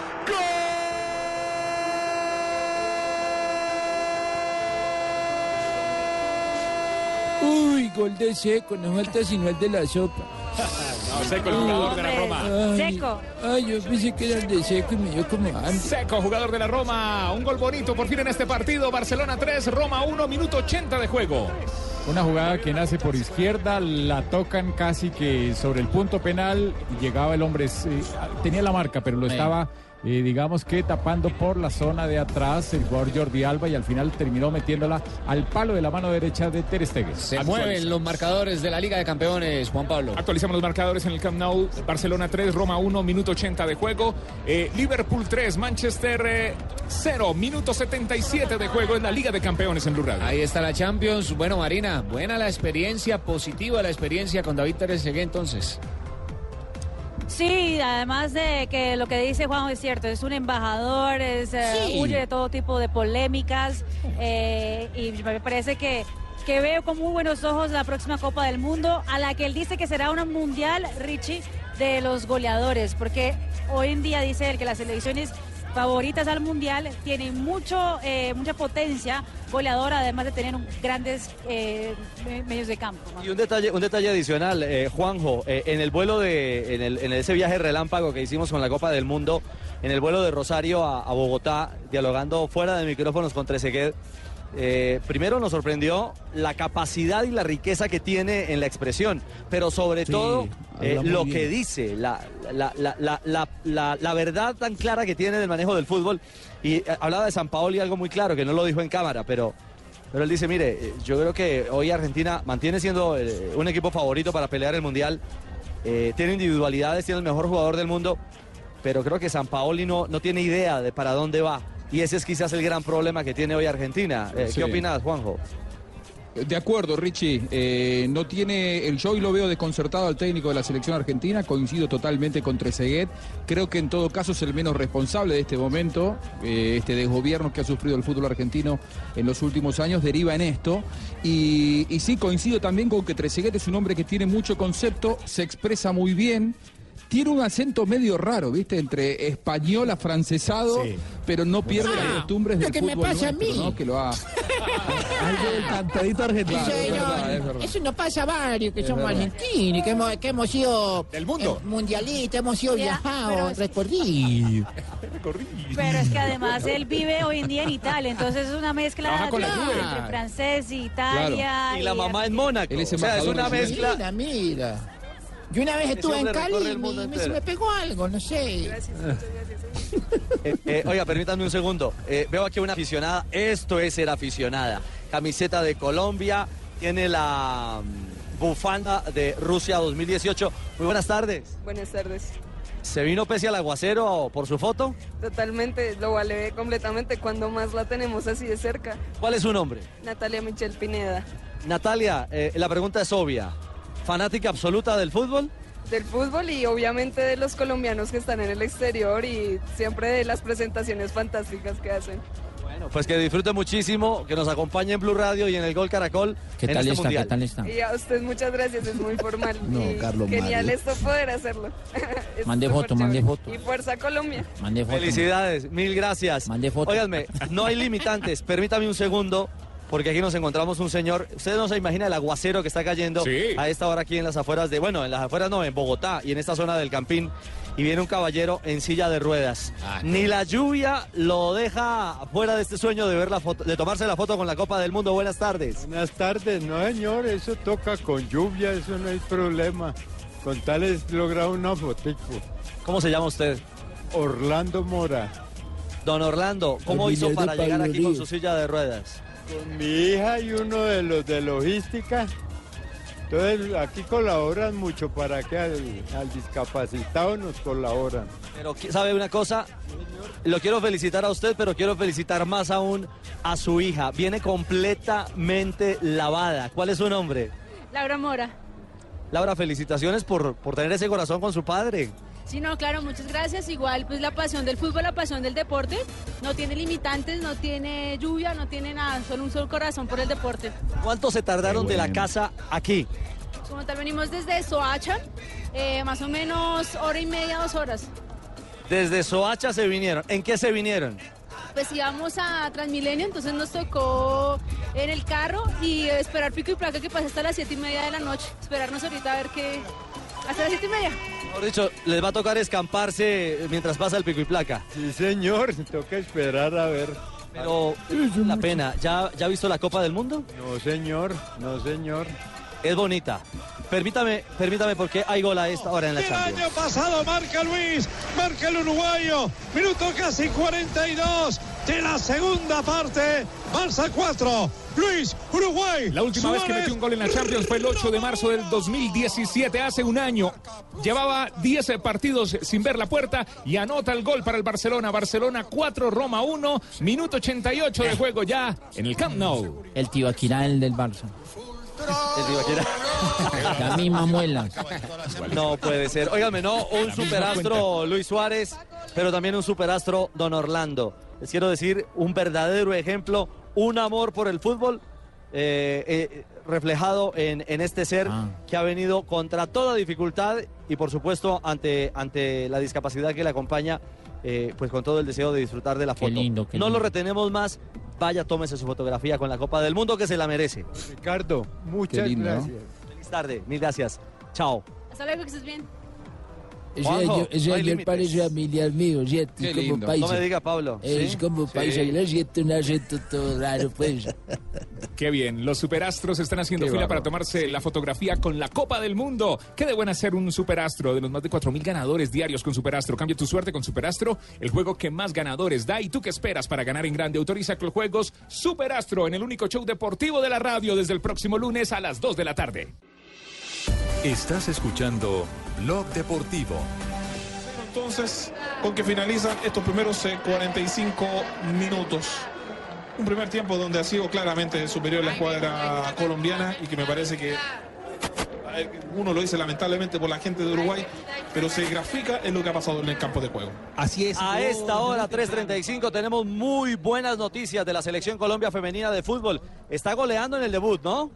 Uy, gol de seco, no falta sino el de la sopa. No, Seco, el jugador de la Roma. Ay, Seco. Ay, yo pensé que era el de seco y me dio como hambre. Seco, jugador de la Roma. Un gol bonito por fin en este partido. Barcelona 3, Roma 1, minuto 80 de juego. Una jugada que nace por izquierda, la tocan casi que sobre el punto penal llegaba el hombre, eh, tenía la marca, pero lo estaba, eh, digamos que tapando por la zona de atrás el jugador Jordi Alba y al final terminó metiéndola al palo de la mano derecha de Ter Stegen. Se mueven los marcadores de la Liga de Campeones, Juan Pablo. Actualizamos los marcadores en el Camp Nou. Barcelona 3, Roma 1, minuto 80 de juego. Eh, Liverpool 3, Manchester eh, 0, minuto 77 de juego en la Liga de Campeones en Blue Radio. Ahí está la Champions. Bueno, Marina, buena la experiencia, positiva la experiencia con David Trezeguet entonces. Sí, además de que lo que dice Juanjo es cierto, es un embajador, es, eh, huye de todo tipo de polémicas eh, y me parece que, que veo con muy buenos ojos la próxima Copa del Mundo, a la que él dice que será una mundial, Richie, de los goleadores, porque hoy en día dice él que las selecciones favoritas al mundial tienen mucho, eh, mucha potencia goleadora, además de tener grandes eh, me- medios de campo. Y un detalle, un detalle adicional, eh, Juanjo, en el vuelo de, en, el- en ese viaje relámpago que hicimos con la Copa del Mundo, en el vuelo de Rosario a, a Bogotá, dialogando fuera de micrófonos con Trezeguet, eh, primero nos sorprendió la capacidad y la riqueza que tiene en la expresión, pero sobre todo eh, lo bien. que dice, la, verdad tan clara que tiene del manejo del fútbol. Y eh, hablaba de San Paoli algo muy claro, que no lo dijo en cámara, pero... Pero él dice, mire, yo creo que hoy Argentina mantiene siendo un equipo favorito para pelear el Mundial. Tiene individualidades, tiene el mejor jugador del mundo, pero creo que San Paoli no, no tiene idea de para dónde va. Y ese es quizás el gran problema que tiene hoy Argentina. Eh, Sí. ¿Qué opinas, Juanjo? De acuerdo, Richie. Eh, no tiene. El yo hoy lo veo desconcertado al técnico de la selección argentina. Coincido totalmente con Trezeguet. Creo que en todo caso es el menos responsable de este momento. Eh, este desgobierno que ha sufrido el fútbol argentino en los últimos años deriva en esto. Y, y sí, coincido también con que Trezeguet es un hombre que tiene mucho concepto, se expresa muy bien. Tiene un acento medio raro, ¿viste? Entre español, afrancesado, pero no pierde Ah, las costumbres lo del que me fútbol pasa a mí. ¿no? Que lo ha... Algo del cantadito argentino. Sí, es señor. verdad, es verdad. Eso nos pasa a varios que Es somos verdad. argentinos, que hemos, que hemos sido Del mundo. eh, mundialistas, hemos sido Ya, viajados, pero- recorridos. Pero es que además él vive hoy en día en Italia, entonces es una mezcla con entre francés, Italia. Y la mamá en Mónaco. Él es o sea, es una mezcla. Mira, mira. Yo una vez estuve en Cali y me, me- entero. se me pegó algo, no sé. Eh, eh, oiga, permítanme un segundo. Eh, veo aquí una aficionada. Esto es ser aficionada. Camiseta de Colombia. Tiene la mm, bufanda de Rusia 2018. Muy buenas tardes. Buenas tardes. ¿Se vino pese al aguacero por su foto? Totalmente, lo vale completamente cuando más la tenemos así de cerca. ¿Cuál es su nombre? Natalia Michelle Pineda. Natalia, eh, la pregunta es obvia. ¿Fanática absoluta del fútbol? Del fútbol y obviamente de los colombianos que están en el exterior y siempre de las presentaciones fantásticas que hacen. Bueno, pues que disfrute muchísimo, que nos acompañe en Blue Radio y en el Gol Caracol. ¿Qué en tal este está? mundial. ¿Qué tal está? Y a usted muchas gracias, es muy formal. No, y Carlos Genial Mario. esto poder hacerlo. Es Mande foto, mande chévere. foto. Y fuerza Colombia. Mande foto. Felicidades, mil gracias. Mande foto. Óiganme, no hay limitantes. Permítame un segundo, porque aquí nos encontramos un señor. Usted no se imagina el aguacero que está cayendo Sí. a esta hora aquí en las afueras de, bueno, en las afueras no, en Bogotá y en esta zona del Campín. Y viene un caballero en silla de ruedas. Ni la lluvia lo deja fuera de este sueño de ver la foto, de tomarse la foto con la Copa del Mundo. Buenas tardes. Buenas tardes, no señor, eso toca con lluvia, eso no hay problema. Con tal es lograr una fotico. ¿Cómo se llama usted? Orlando Mora. Don Orlando, ¿cómo hizo para llegar aquí con su silla de ruedas? Con mi hija y uno de los de logística. Entonces aquí colaboran mucho para que al, al discapacitado nos colaboran. Pero sabe una cosa, lo quiero felicitar a usted, pero quiero felicitar más aún a su hija. Viene completamente lavada. ¿Cuál es su nombre? Laura Mora. Laura, felicitaciones por, por tener ese corazón con su padre. Sí, no, claro, muchas gracias. Igual, pues la pasión del fútbol, la pasión del deporte, no tiene limitantes, no tiene lluvia, no tiene nada, solo un solo corazón por el deporte. ¿Cuánto se tardaron de la casa aquí? Como tal, venimos desde Soacha, eh, más o menos hora y media, dos horas. Desde Soacha se vinieron. ¿En qué se vinieron? Pues íbamos a Transmilenio, entonces nos tocó en el carro y esperar pico y placa que pase hasta las siete y media de la noche. Esperarnos ahorita a ver qué... Hasta las siete y media. Mejor dicho, les va a tocar escamparse mientras pasa el pico y placa. Sí, señor, toca esperar a ver. Pero la pena, ¿ya, ¿ya ha visto la Copa del Mundo? No, señor, no, señor. Es bonita. Permítame, permítame porque hay gol a esta hora en la El Champions. año pasado marca Luis, marca el uruguayo, minuto casi 42 de la segunda parte, Barça 4, Luis, Uruguay. La última vez que metió un gol en la Champions fue el 8 de marzo del 2017, hace un año. Llevaba 10 partidos sin ver la puerta y anota el gol para el Barcelona. Barcelona 4, Roma 1, minuto 88 de juego ya en el Camp Nou. El Tibaquirá, el del Barça. La misma muela. No puede ser. Óigame, no, un superastro Luis Suárez, pero también un superastro Don Orlando. Les quiero decir, un verdadero ejemplo, un amor por el fútbol eh, eh, reflejado en, en este ser que ha venido contra toda dificultad y por supuesto ante, ante la discapacidad que le acompaña, eh, pues con todo el deseo de disfrutar de la foto. lindo, qué no lo lindo. retenemos más. Vaya, tómese su fotografía con la Copa del Mundo que se la merece. Ricardo, muchas lindo, ¿no? gracias. Feliz tarde, mil gracias. Chao. Hasta luego, que estés bien. Ese Juanjo, año, ese no límites. parece familiar mío, ¿cierto? Qué Es como lindo. paisa. No me diga, Pablo. Es ¿Sí? como Sí. paisa, y le siento un acento todo raro, pues. Qué bien, los superastros están haciendo Qué fila para tomarse la fotografía con la Copa del Mundo. Qué de buena ser un superastro de los más de 4.000 ganadores diarios con Superastro. Cambia tu suerte con Superastro, el juego que más ganadores da. ¿Y tú qué esperas para ganar en grande? Autoriza con juegos Superastro en el único show deportivo de la radio desde el próximo lunes a las 2 de la tarde. Estás escuchando Blog Deportivo. Entonces, con que finalizan estos primeros eh, 45 minutos. Un primer tiempo donde ha sido claramente superior la escuadra colombiana y que me parece que uno lo dice lamentablemente por la gente de Uruguay, pero se grafica en lo que ha pasado en el campo de juego. Así es. A esta hora, 3.35, tenemos muy buenas noticias de la selección Colombia femenina de fútbol. Está goleando en el debut, ¿no?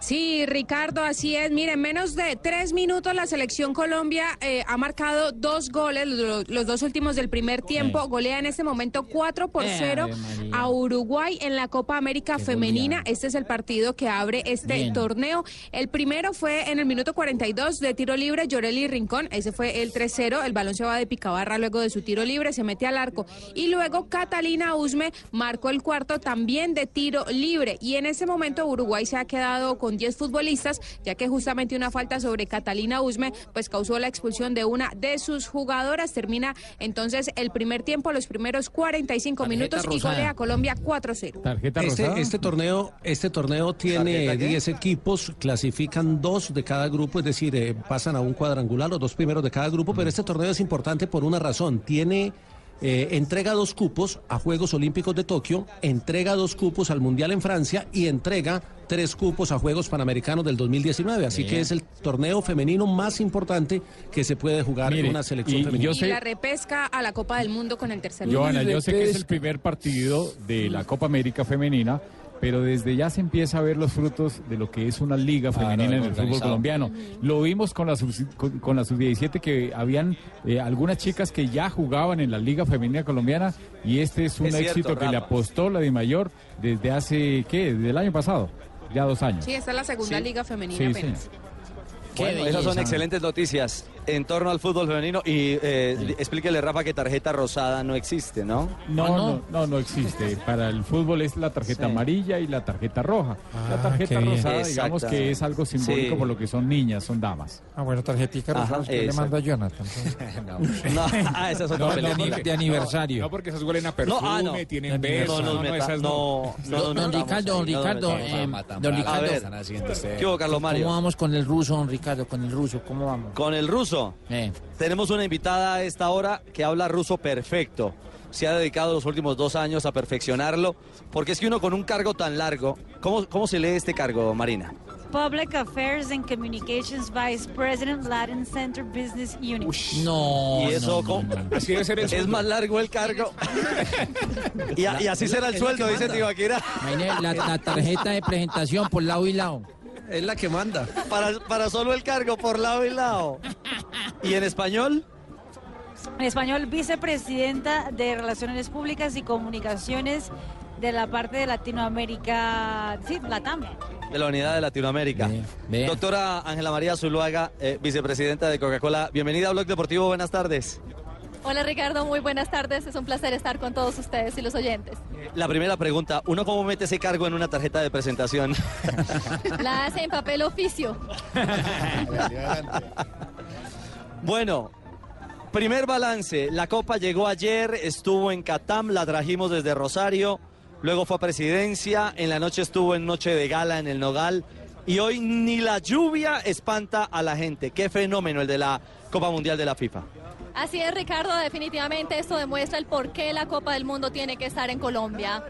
Sí, Ricardo, así es. Mire, en menos de tres minutos la selección Colombia eh, ha marcado dos goles, los, los dos últimos del primer tiempo. Golea en este momento 4 por Eh, 0 Ave María. a Uruguay en la Copa América Femenina. Este es el partido que abre este Bien. torneo. El primero fue en el minuto 42 de tiro libre, Llorelli Rincón. Ese fue el 3-0. El balón se va de picabarra luego de su tiro libre, se mete al arco. Y luego Catalina Usme marcó el cuarto también de tiro libre. Y en ese momento Uruguay se ha quedado con 10 futbolistas, ya que justamente una falta sobre Catalina Usme pues causó la expulsión de una de sus jugadoras. Termina entonces el primer tiempo, los primeros 45 minutos y golea a Colombia 4-0. Tarjeta Este, este torneo, este torneo tiene ¿Tarjeta qué? 10 equipos, clasifican dos de cada grupo, es decir, eh, pasan a un cuadrangular, los dos primeros de cada grupo, pero este torneo es importante por una razón. Tiene eh, entrega dos cupos a Juegos Olímpicos de Tokio, entrega dos cupos al Mundial en Francia y entrega tres cupos a Juegos Panamericanos del 2019. Así que es el torneo femenino más importante que se puede jugar Mire, una selección y- y femenina. Y sé- la repesca a la Copa del Mundo con el tercer Joana, lugar. yo sé que es el primer partido de la Copa América Femenina, pero desde ya se empieza a ver los frutos de lo que es una liga femenina en el fútbol colombiano. Lo vimos con la sub- con, con la sub-17 que habían eh, algunas chicas que ya jugaban en la liga femenina colombiana y este es un Es cierto, éxito que le apostó la de mayor desde hace, ¿qué? Desde el año pasado, ya dos años. Sí, esta es la segunda Sí. liga femenina Sí, apenas. sí. Bueno, esas son excelentes noticias en torno al fútbol femenino. Y eh, explíquele, Rafa, que tarjeta rosada no existe, ¿no? No, no, no, no existe. Para el fútbol es la tarjeta Sí. amarilla y la tarjeta roja. la Ah, tarjeta qué bien. rosada, digamos que es algo simbólico Sí. por lo que son niñas, son damas. Ah, bueno, tarjetica Ajá, rosada usted le manda a Jonathan. No, ah, esa es otra No, no, de aniversario. No, porque esas huelen a perfume, No, ah, no. tienen De besos. No, No no, esas no, no. no, Don, no, no, Ricardo, don no, no, Ricardo, no, eh, no, don Ricardo. ¿qué hubo, Carlos Mario? ¿Cómo vamos con el ruso, don Ricardo? Con el ruso, ¿cómo vamos? Con el ruso. Eh. Tenemos una invitada a esta hora que habla ruso perfecto. Se ha dedicado los últimos dos años a perfeccionarlo, porque es que uno con un cargo tan largo, ¿cómo, cómo se lee este cargo, Marina? Public Affairs and Communications Vice President, Latin Center Business Unit. No. y eso, no, ¿cómo? no, no. Así debe ser el Es más largo el cargo. y, a- y así será el sueldo, dice Tibaquira. La, la tarjeta de presentación por lado y lado. Es la que manda. Para, para solo el cargo, por lado y lado. ¿Y en español? En español, vicepresidenta de Relaciones Públicas y Comunicaciones de la parte de Latinoamérica, sí, Latam. De la Unidad de Latinoamérica. Doctora Ángela María Zuluaga, eh, vicepresidenta de Coca-Cola. Bienvenida a Blog Deportivo, buenas tardes. Hola Ricardo, muy buenas tardes. Es un placer estar con todos ustedes y los oyentes. La primera pregunta, ¿uno cómo mete ese cargo en una tarjeta de presentación? La hace en papel oficio. Bueno, primer balance. La Copa llegó ayer, estuvo en Catam, la trajimos desde Rosario, luego fue a Presidencia, en la noche estuvo en Noche de Gala en el Nogal y hoy ni la lluvia espanta a la gente. Qué fenómeno el de la Copa Mundial de la FIFA. Así es, Ricardo, definitivamente esto demuestra el por qué la Copa del Mundo tiene que estar en Colombia.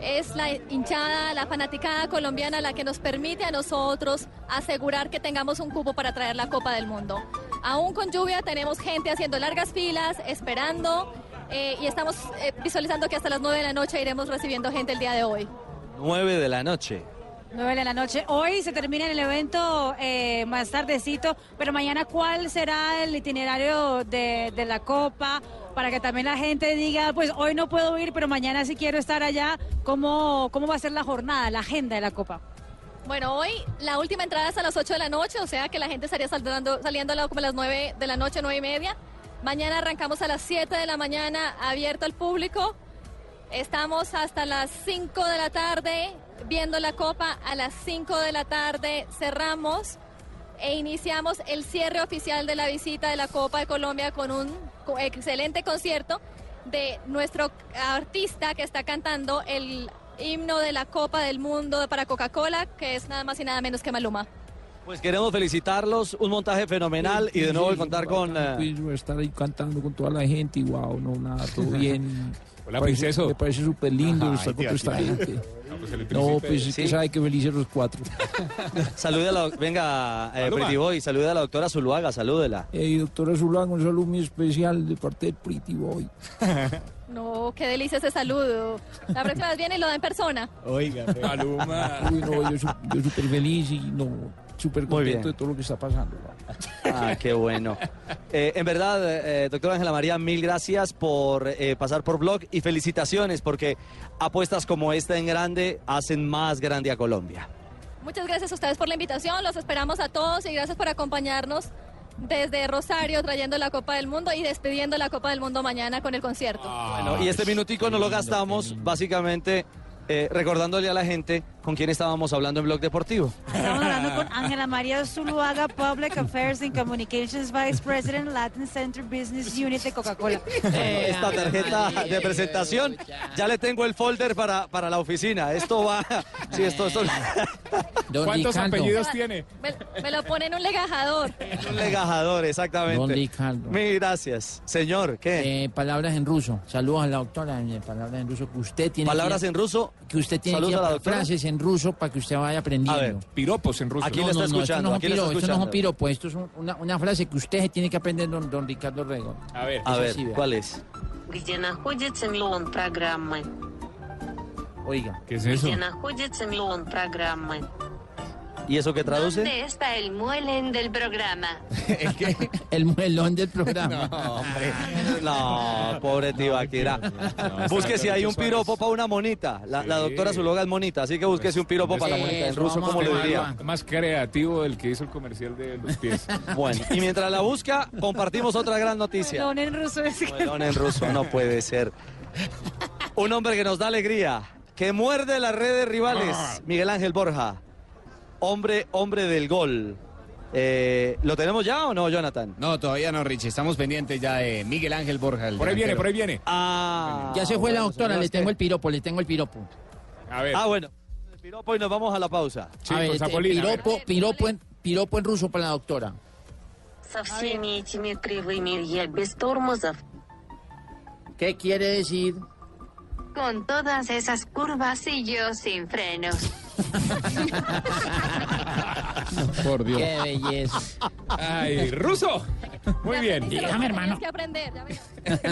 Es la hinchada, la fanaticada colombiana la que nos permite a nosotros asegurar que tengamos un cupo para traer la Copa del Mundo. Aún con lluvia tenemos gente haciendo largas filas, esperando eh, y estamos eh, visualizando que hasta las 9 de la noche iremos recibiendo gente el día de hoy. 9 de la noche. 9 de la noche. Hoy se termina el evento eh, más tardecito, pero mañana ¿cuál será el itinerario de, de la Copa? Para que también la gente diga, pues hoy no puedo ir, pero mañana sí quiero estar allá. ¿Cómo, cómo va a ser la jornada, la agenda de la Copa? Bueno, hoy la última entrada es a las 8 de la noche, o sea que la gente estaría saliendo, saliendo como a las 9 de la noche, 9 y media. Mañana arrancamos a las 7 de la mañana, abierto al público. Estamos hasta las 5 de la tarde viendo la copa. A las 5 de la tarde cerramos e iniciamos el cierre oficial de la visita de la Copa de Colombia con un excelente concierto de nuestro artista que está cantando el himno de la Copa del Mundo para Coca-Cola, que es nada más y nada menos que Maluma. Pues queremos felicitarlos, un montaje fenomenal y de nuevo contar con... eh, Pues, estar ahí cantando con toda la gente y wow, no, nada, todo bien. Hola, Me parece- princeso. Me parece súper lindo estar con esta gente. No, pues el No, pues es que sabe que felices los cuatro. Salude a la, venga, eh. Pretty Boy, salude a la doctora Zuluaga, salúdela. Hey, doctora Zulaga, un saludo muy especial de parte de Pretty Boy. No, qué delicia ese saludo. La próxima vez viene y lo da en persona. Oiga, Uy, no, yo, yo súper feliz y no, súper contento de todo lo que está pasando. Ah, qué bueno. Eh, en verdad, eh, doctora Ángela María, mil gracias por eh, pasar por blog y felicitaciones porque apuestas como esta en grande hacen más grande a Colombia. Muchas gracias a ustedes por la invitación. Los esperamos a todos y gracias por acompañarnos desde Rosario trayendo la Copa del Mundo y despidiendo la Copa del Mundo mañana con el concierto. Bueno, y este minutico no lo gastamos básicamente eh, recordándole a la gente con quién estábamos hablando en Blog Deportivo. Estamos hablando con Ángela María Zuluaga, Public Affairs and Communications Vice President, Latin Center Business Unit de Coca-Cola. Esta tarjeta de presentación, ya le tengo el folder para, para la oficina. Esto va... Sí, esto, esto... ¿Cuántos apellidos tiene? Me, me lo pone en un legajador. Un legajador, exactamente. Don Ricardo. Mil gracias. Señor, ¿qué? Eh, palabras en ruso. Saludos a la doctora. eh, palabras en ruso que usted tiene. Palabras que, en ruso. Que usted tiene Saludos a la doctora. frases en ruso para que usted vaya aprendiendo. A ver, piropos en ruso. Aquí no, lo está no, no, escuchando, esto no aquí es lo un está piropo, esto no es un escuchando. piropo, esto es un- una, una frase que usted tiene que aprender, don, don Ricardo Rego. A ver. A Es ver, así, vea. ¿cuál es? Где находится миллион программы? Oiga. ¿Qué es Где находится миллион программы? ¿Y eso qué traduce? ¿Dónde está el muelen del programa? El muelón del programa. No, pobre Tibaquira. busque si hay un piropo para una monita. La, la doctora Zuluaga es monita, así que búsquese un piropo para la monita. En ruso, ¿cómo lo diría? Más creativo del que hizo el comercial de los pies. Bueno, y mientras la busca, compartimos otra gran noticia. Perdón, en ruso es que... Melón en ruso, no puede ser. Un hombre que nos da alegría, que muerde las redes rivales, Miguel Ángel Borja hombre, hombre del gol. Eh, ¿Lo tenemos ya o no, Jonathan? No, todavía no, Richie. Estamos pendientes ya de Miguel Ángel Borja. Por ahí viene, por ahí viene. Ah. Ya se fue la doctora, le tengo el piropo, le tengo el piropo. A ver. Ah, bueno. El piropo y nos vamos a la pausa. Sí, a este, piropo, a ver. Piropo, en, piropo en ruso para la doctora. ¿Qué quiere decir? Con todas esas curvas y yo sin frenos. Por Dios. Qué belleza. Ay, ruso. Muy bien. Dígame, hermano. Que aprender.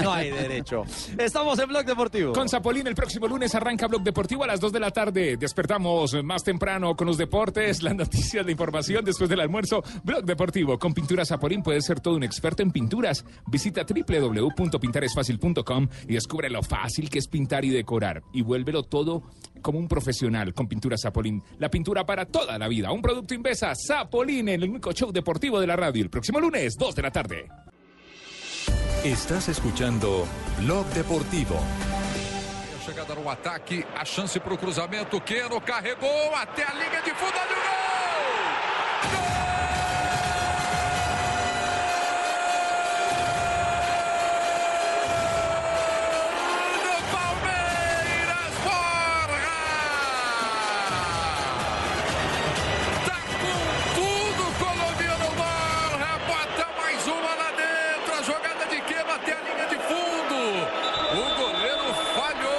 No hay derecho. Estamos en Blog Deportivo. Con Zapolín el próximo lunes arranca Blog Deportivo a las 2 de la tarde. Despertamos más temprano con los deportes, las noticias, la información después del almuerzo. Blog Deportivo con Pintura Zapolín puedes ser todo un experto en pinturas. Visita www.pintaresfacil.com y descubre lo fácil que es pintar y decorar. Y vuélvelo todo como un profesional con Pintura Zapolín. La pintura para toda la vida. Un producto Invesa Zapolín en el único show deportivo de la radio. El próximo lunes, 2 de la tarde. Estás escuchando Blog Deportivo. Chegada no ataque, a chance para o cruzamento. Keno carregou até a linha de fundo. Olha o gol!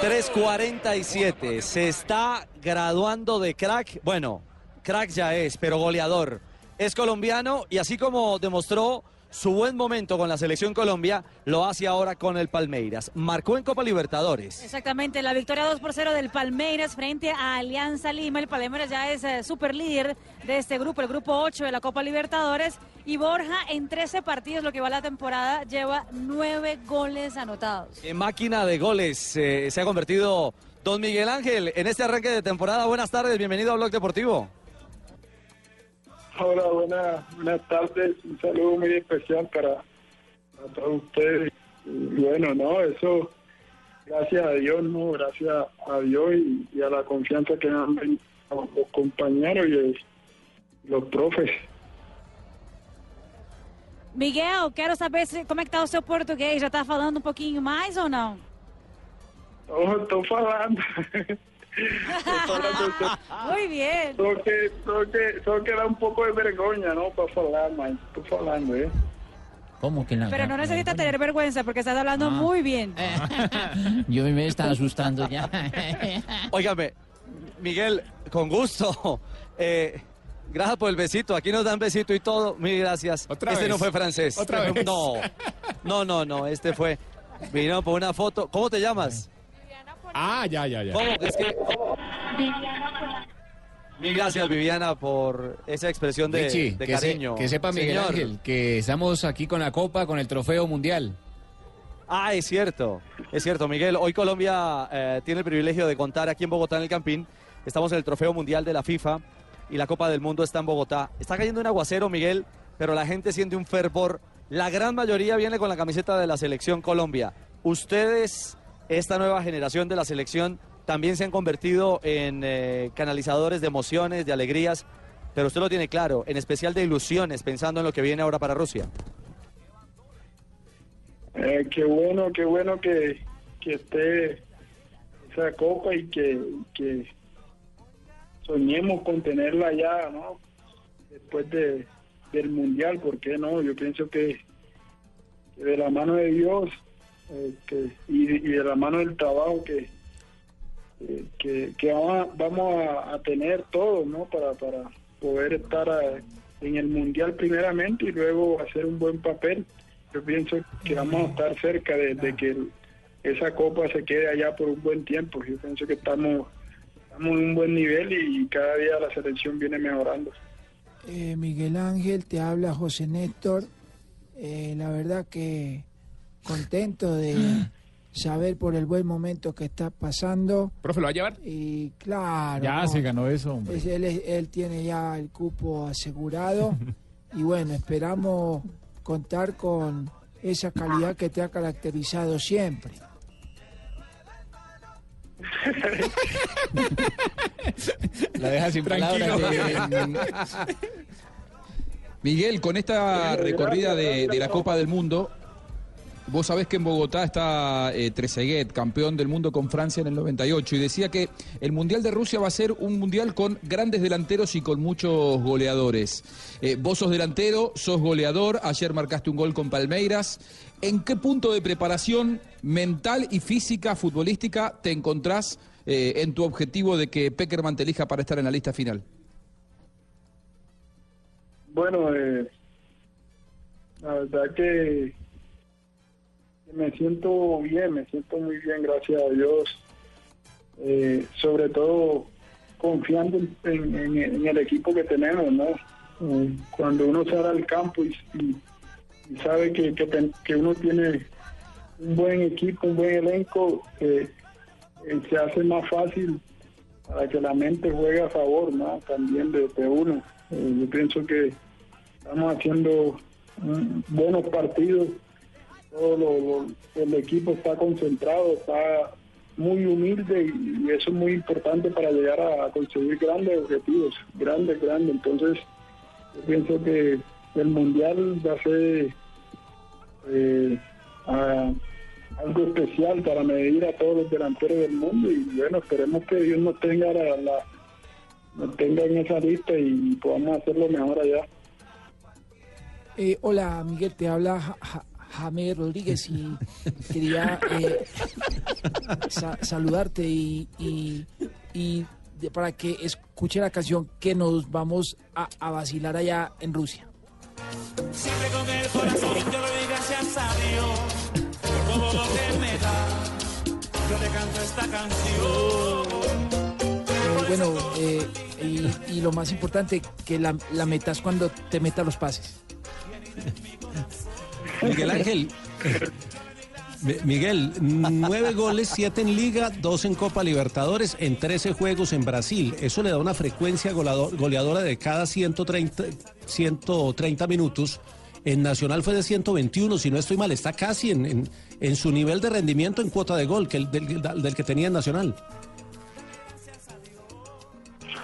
3.47. Se está graduando de crack. Bueno, crack ya es, pero goleador. Es colombiano y así como demostró su buen momento con la selección Colombia, lo hace ahora con el Palmeiras. Marcó en Copa Libertadores. Exactamente, la victoria 2 por 0 del Palmeiras frente a Alianza Lima. El Palmeiras ya es eh, super líder de este grupo, el grupo 8 de la Copa Libertadores. Y Borja en 13 partidos, lo que va la temporada, lleva 9 goles anotados. En máquina de goles eh, se ha convertido Don Miguel Ángel en este arranque de temporada. Buenas tardes, bienvenido a Blog Deportivo. Hola, buenas, buenas tardes. Un saludo muy especial para, para todos ustedes. Y bueno, no, eso, gracias a Dios, no, gracias a Dios y, y a la confianza que me han dado los compañeros y los profes. Miguel, quero saber se, como é que tá o seu português. Já está falando um pouquinho mais ou não? Oh, estou falando. Muy bien. Só que, só, que, só que dá um pouco de vergonha, não, para falar, mas estou falando, ¿eh? ¿Cómo que la Pero no necesita tener vergüenza porque estás hablando Ah. muy bien. Yo me estaba asustando ya. Óigame, Miguel, con gusto. Eh, gracias por el besito. Aquí nos dan besito y todo. Mil gracias. Otra este vez. no fue francés. Otra Este fue- vez. No, no, no, no. Este fue. Vino por una foto. ¿Cómo te llamas? Ah, ya, ya, ya. ¿Cómo? Es que. Mil gracias, Viviana, por esa expresión de, Richie, de que, se- cariño. que sepa Miguel Señor. Ángel que estamos aquí con la copa, con el trofeo mundial. Ah, es cierto, es cierto, Miguel. Hoy Colombia eh, tiene el privilegio de contar aquí en Bogotá, en el Campín. Estamos en el Trofeo Mundial de la FIFA y la Copa del Mundo está en Bogotá. Está cayendo un aguacero, Miguel, pero la gente siente un fervor. La gran mayoría viene con la camiseta de la selección Colombia. Ustedes, esta nueva generación de la selección, también se han convertido en eh, canalizadores de emociones, de alegrías, pero usted lo tiene claro, en especial de ilusiones, pensando en lo que viene ahora para Rusia. Eh, qué bueno, qué bueno que, que esté esa copa y que, que soñemos con tenerla ya, ¿no? Después de, del mundial, ¿por qué no? Yo pienso que, que de la mano de Dios eh, que, y, de- la mano del trabajo que, que, que, vamos, a, tener todos, ¿no? Para, para poder estar eh, en el mundial primeramente y luego hacer un buen papel. Yo pienso que vamos a estar cerca de, que esa copa se quede allá por un buen tiempo. Yo pienso que estamos, estamos en un buen nivel y cada día la selección viene mejorando. Eh, Miguel Ángel, te habla José Néstor. Eh, la verdad que contento de saber por el buen momento que está pasando. ¿Profe, lo va a llevar? Y claro. Ya no, se ganó eso, hombre. es- él, es- él tiene ya el cupo asegurado. y bueno, esperamos contar con esa calidad que te ha caracterizado siempre. La deja sin Tranquilo. palabras. Miguel, con esta recorrida de, de la Copa del Mundo, vos sabés que en Bogotá está eh, campeón del mundo con Francia en el 98, y decía que el Mundial de Rusia va a ser un Mundial con grandes delanteros y con muchos goleadores. Eh, vos sos delantero, sos goleador, ayer marcaste un gol con Palmeiras. ¿En qué punto de preparación mental y física futbolística te encontrás eh, en tu objetivo de que Peckerman te elija para estar en la lista final? Bueno, eh, la verdad que me siento bien, me siento muy bien, gracias a Dios. Eh, sobre todo confiando en, en- en el equipo que tenemos, ¿no? Eh, cuando uno sale al campo y, y- y sabe que, que, ten- que uno tiene un buen equipo, un buen elenco, eh, eh, se hace más fácil para que la mente juegue a favor, ¿no? También de, de uno. Yo pienso que estamos haciendo mm, buenos partidos. Todo lo- el equipo está concentrado, está muy humilde y, eso es muy importante para llegar a, conseguir grandes objetivos, grandes, grandes. Entonces, yo pienso que el mundial va a ser eh, algo especial para medir a todos los delanteros del mundo y bueno, esperemos que Dios nos tenga nos tenga en esa lista y podamos hacerlo mejor allá. Eh, hola, Miguel, te habla Jaime Rodríguez y quería eh, sa- saludarte y, y- y de- para que escuche la canción que nos vamos a, a vacilar allá en Rusia. Siempre con el corazón yo le doy gracias a Dios por todo lo que me da. Yo le canto esta canción. Eh, bueno, eh, y, y lo más importante, que la, la metas cuando te metas los pases. Miguel Ángel. Mi- Miguel, nueve goles, siete en Liga, dos en Copa Libertadores, en 13 juegos en Brasil. Eso le da una frecuencia goleador- goleadora de cada 130, 130 minutos. En Nacional fue de 121, si no estoy mal, está casi en, en- en su nivel de rendimiento en cuota de gol que el, del, del que tenía en Nacional.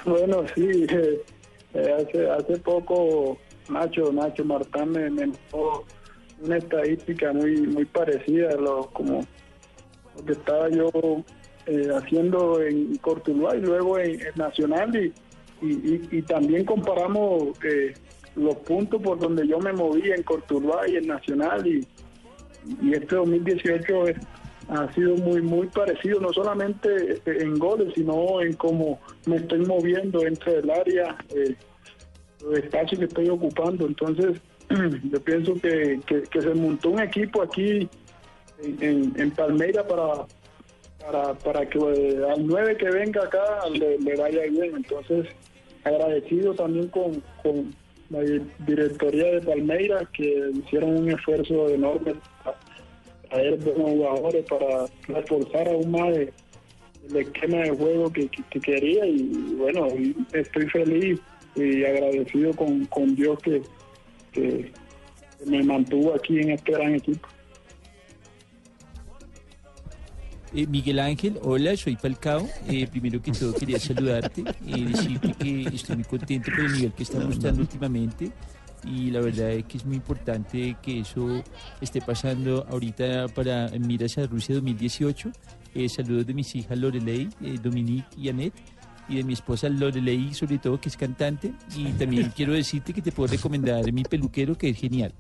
Bueno, sí, eh, eh, hace, hace poco Nacho, Nacho Martán me, me una estadística muy muy parecida a lo, como lo que estaba yo eh, haciendo en Cortuluá y luego en, Nacional y, y, también comparamos eh, los puntos por donde yo me moví en Cortuluá y en Nacional y, y este 2018 es- ha sido muy muy parecido no solamente en goles sino en cómo me estoy moviendo dentro del área eh, los espacios que estoy ocupando. Entonces yo pienso que, que- se montó un equipo aquí en, en- Palmeira para para, para que al 9 que venga acá le, vaya bien. Entonces, agradecido también con, con la di- directoría de Palmeiras que hicieron un esfuerzo enorme para traer buenos jugadores, para reforzar aún más el, esquema de juego que, que- que quería. Y bueno, estoy feliz y agradecido con, con Dios que, que me mantuvo aquí en este gran equipo. Eh, Miguel Ángel, hola, soy Falcao. Eh, primero que todo quería saludarte y decirte que estoy muy contento por el nivel que está mostrando últimamente y la verdad es que es muy importante que eso esté pasando ahorita para miras a Rusia 2018. Eh, saludos de mis hijas Lorelei, eh, Dominique y Annette y de mi esposa Lorelei sobre todo que es cantante y también quiero decirte que te puedo recomendar mi peluquero que es genial.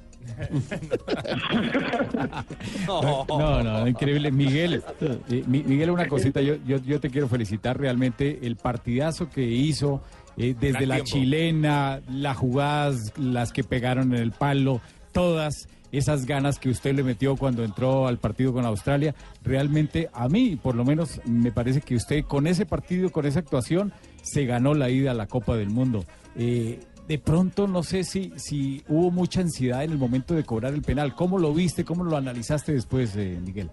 No, no, increíble. Miguel, eh, Mi- Miguel, una cosita, yo, yo, yo te quiero felicitar realmente el partidazo que hizo eh, desde Gran la tiempo. chilena, las jugadas, las que pegaron en el palo, todas esas ganas que usted le metió cuando entró al partido con Australia. Realmente a mí, por lo menos, me parece que usted con ese partido, con esa actuación, se ganó la ida a la Copa del Mundo. Eh, de pronto no sé si, si hubo mucha ansiedad en el momento de cobrar el penal. ¿Cómo lo viste? ¿Cómo lo analizaste después, eh, Miguel?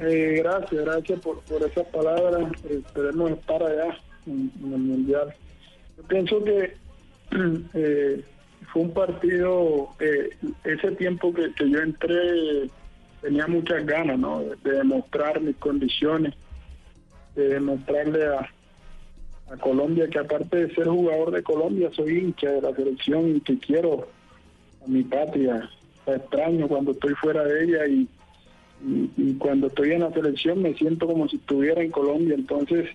Eh, gracias, gracias por, por esas palabras. Esperemos estar allá en, en el Mundial. Yo pienso que fue un partido, eh, ese tiempo que, que yo entré tenía muchas ganas ¿no? de, de demostrar mis condiciones, de demostrarle a, a Colombia que aparte de ser jugador de Colombia soy hincha de la selección y que quiero a mi patria. La extraño cuando estoy fuera de ella y, y, y cuando estoy en la selección me siento como si estuviera en Colombia. Entonces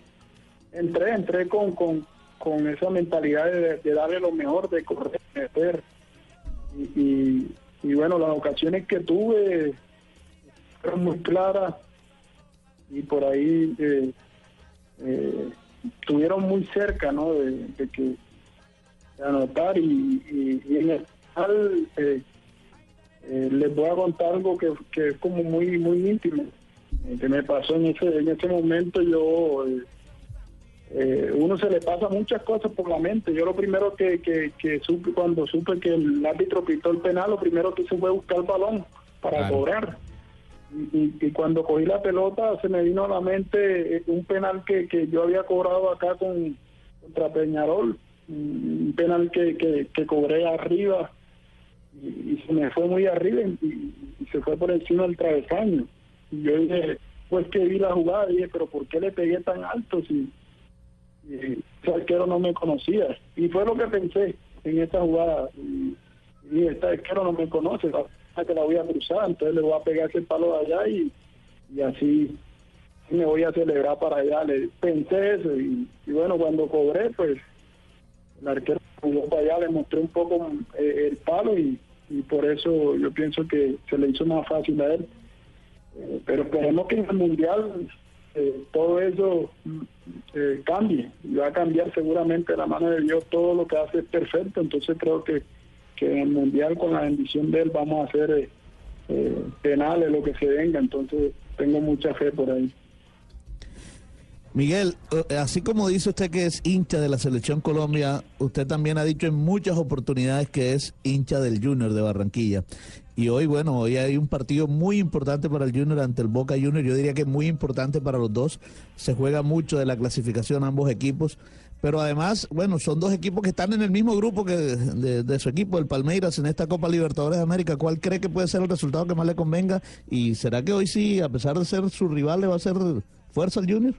entré, entré con, con, con esa mentalidad de, darle lo mejor, de correr, de. Y, y, y bueno, las ocasiones que tuve fueron muy claras y por ahí eh, eh, estuvieron muy cerca ¿no? de, que de anotar y en el final eh, eh, les voy a contar algo que, que es como muy muy íntimo eh, que me pasó en ese en ese momento yo eh, uno se le pasa muchas cosas por la mente. Yo lo primero que, que, que supe cuando supe que el árbitro pitó el penal lo primero que hice fue buscar el balón para Claro. cobrar. Y, y- cuando cogí la pelota se me vino a la mente eh, un penal que, que yo había cobrado acá con contra Peñarol un penal que, que, que cobré arriba y, y se me fue muy arriba y, y se fue por encima del travesaño. Y yo dije pues que vi la jugada dije pero por qué le pegué tan alto si, si ese arquero no me conocía. Y fue lo que pensé en esa jugada. Y, y este arquero no me conoce la que la voy a cruzar entonces le voy a pegar ese palo de allá y, y así sí me voy a celebrar para allá. Le pensé eso y, y bueno cuando cobré pues el arquero jugó para allá le mostré un poco eh, el palo y, y por eso yo pienso que se le hizo más fácil a él. Eh, pero esperemos que en el mundial eh, todo eso mm, eh, cambie y va a cambiar seguramente la mano de Dios. Todo lo que hace es perfecto. Entonces creo que, que en el mundial con la bendición de él vamos a hacer eh, eh, penales lo que se venga. Entonces tengo mucha fe por ahí. Miguel, eh, así como dice usted que es hincha de la selección Colombia, usted también ha dicho en muchas oportunidades que es hincha del Junior de Barranquilla. Y hoy, bueno, hoy hay un partido muy importante para el Junior ante el Boca Junior. Yo diría que muy importante para los dos. Se juega mucho de la clasificación ambos equipos. Pero además, bueno, son dos equipos que están en el mismo grupo que de, su equipo, el Palmeiras, en esta Copa Libertadores de América. ¿Cuál cree que puede ser el resultado que más le convenga? ¿Y será que hoy sí, a pesar de ser su rival, le va a hacer fuerza al Junior?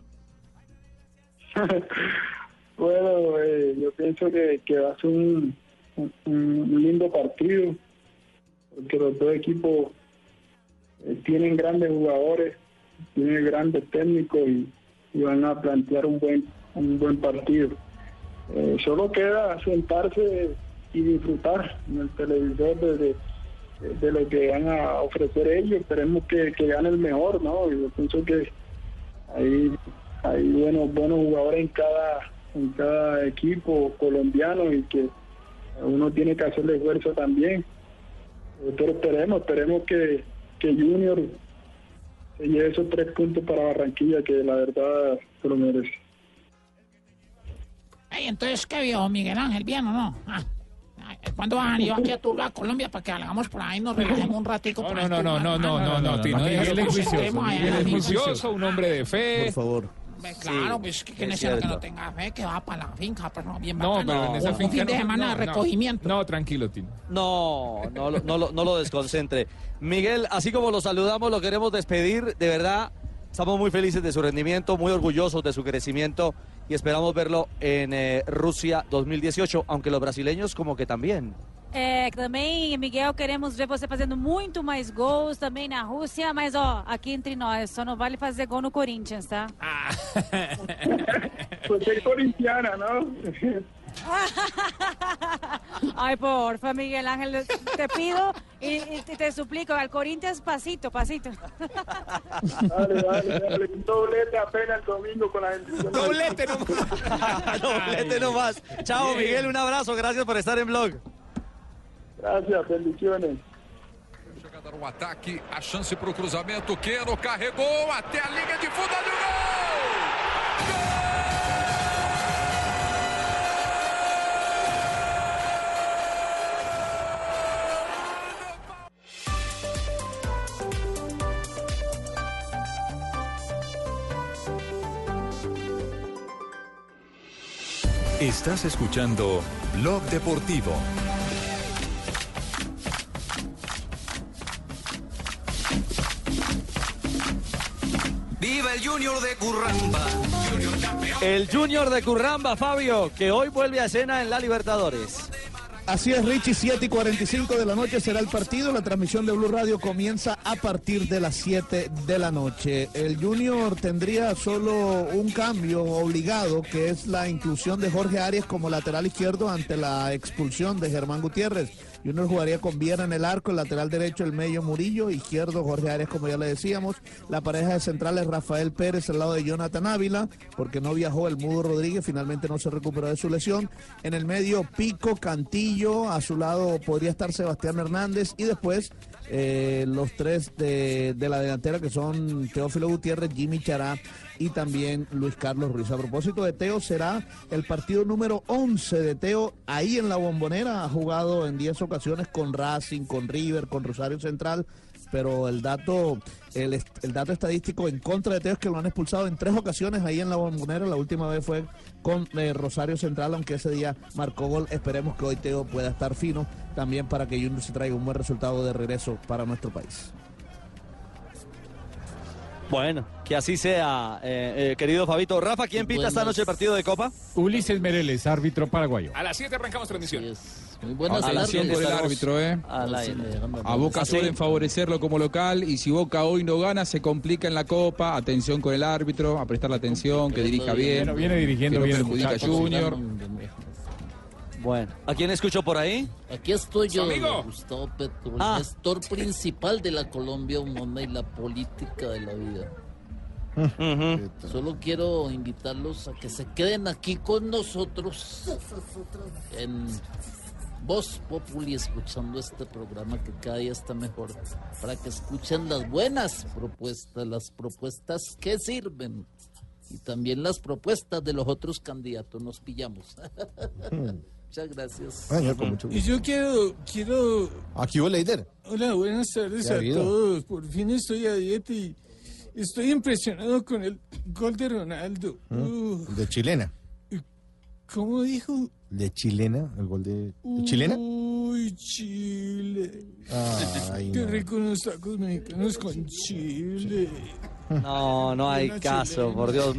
Bueno, eh, yo pienso que, que va a ser un- un lindo partido, porque los dos equipos eh, tienen grandes jugadores, tienen grandes técnicos y, van a plantear un buen un buen partido. Eh, solo queda sentarse y disfrutar en el televisor de, de- lo que van a ofrecer ellos. Esperemos que, que gane el mejor, ¿no? Yo pienso que hay, hay buenos, buenos jugadores en cada, en cada equipo colombiano y que uno tiene que hacerle esfuerzo también. Eh, Pero esperemos, esperemos que, que Junior se lleve esos tres puntos para Barranquilla, que la verdad se lo merece. Entonces, ¿qué vio Miguel Ángel? ¿Bien o no? Ah, ¿Cuándo van a venir aquí a Tuluá, Colombia, para que hagamos por ahí y nos relajemos un ratico? No, no, no, no, no, no, no, no, juicioso, un hombre de fe. Por favor. Pues Claro, pues que, es necesito que no tenga fe, que va para la finca, pero bien No, bacano. pero en esa un, finca fin de no, semana no, de no. recogimiento. No, tranquilo, Tino. No, no, lo- no, lo- no lo desconcentre. Miguel, así como lo saludamos, lo queremos despedir. De verdad, estamos muy felices de su rendimiento, muy orgullosos de su crecimiento y esperamos verlo en eh, Rusia 2018, aunque los brasileños como que también. É, também, Miguel, queremos ver você fazendo muito mais gols também na Rússia, mas ó, aqui entre nós, só não vale fazer gol no Corinthians, tá? Pues es corintiana, ¿no? Ay, porfa, Miguel Ángel, te pido y, y te, suplico, al Corinthians pasito, pasito. Dale, dale, dale. Un doblete apenas el domingo con la bendición. Doblete nomás. Doblete nomás. Chao, Miguel, un abrazo. Gracias por estar en blog. Gracias, bendiciones. Jogada no ataque, a chance para o cruzamento. Queno carregou até a linha de fundo. Olha o gol! Estás escuchando Blog Deportivo. Viva el Junior de Curramba. El Junior de Curramba, Fabio, que hoy vuelve a escena en la Libertadores. Así es, Richie, 7 y 45 de la noche será el partido. La transmisión de Blue Radio comienza a partir de las 7 de la noche. El Junior tendría solo un cambio obligado, que es la inclusión de Jorge Arias como lateral izquierdo ante la expulsión de Germán Gutiérrez. Junior jugaría con Viera en el arco, el lateral derecho, el medio Murillo, izquierdo Jorge Arias, como ya le decíamos. La pareja de centrales Rafael Pérez al lado de Jonathan Ávila, porque no viajó el Mudo Rodríguez, finalmente no se recuperó de su lesión. En el medio Pico, Cantillo, a su lado podría estar Sebastián Hernández y después eh, los tres de, de la delantera que son Teófilo Gutiérrez, Jimmy Chará y también Luis Carlos Ruiz. A propósito de Teo, será el partido número 11 de Teo ahí en la bombonera. Ha jugado en 10 ocasiones con Racing, con River, con Rosario Central. Pero el dato, el, dato estadístico en contra de Teo es que lo han expulsado en tres ocasiones ahí en la bombonera. La última vez fue con eh, Rosario Central, aunque ese día marcó gol. Esperemos que hoy Teo pueda estar fino también para que Junior se traiga un buen resultado de regreso para nuestro país. Bueno, que así sea, eh, eh, querido Fabito. Rafa, ¿quién pita esta noche el partido de Copa? Ulises Mereles, árbitro paraguayo. A las 7 arrancamos transmisión. Atención por el árbitro, ¿eh? A Boca ¿Ah, sí? suelen favorecerlo como local y si Boca hoy no gana se complica en la Copa. Atención con el árbitro, a prestar la atención, que dirija bien. Bueno, viene dirigiendo bien el perjudica. Junior. Bueno, ¿a quién escucho por ahí? Aquí estoy yo, amigo. Gustavo Petro, el Ah. gestor principal de la Colombia humana y la política de la vida. Solo quiero invitarlos a que se queden aquí con nosotros en Voz Populi escuchando este programa que cada día está mejor para que escuchen las buenas propuestas, las propuestas que sirven y también las propuestas de los otros candidatos. Nos pillamos. Muchas gracias. Y yo quiero, quiero... Aquí hubo líder. Hola, buenas tardes ¿Qué ha a todos. Por fin estoy a dieta y estoy impresionado con el gol de Ronaldo. Uh, De chilena. ¿Cómo dijo? De chilena, el gol de. ¿de chilena? Uy, Chile. Ay, Qué no. rico unos tacos mexicanos con chile. No, no hay caso, chilena. por Dios.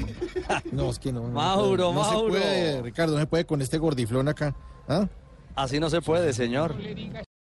No, es que no. no Mauro, no Mauro. se puede, Ricardo, no se puede con este gordiflón acá. ¿Ah? Así no se puede, señor.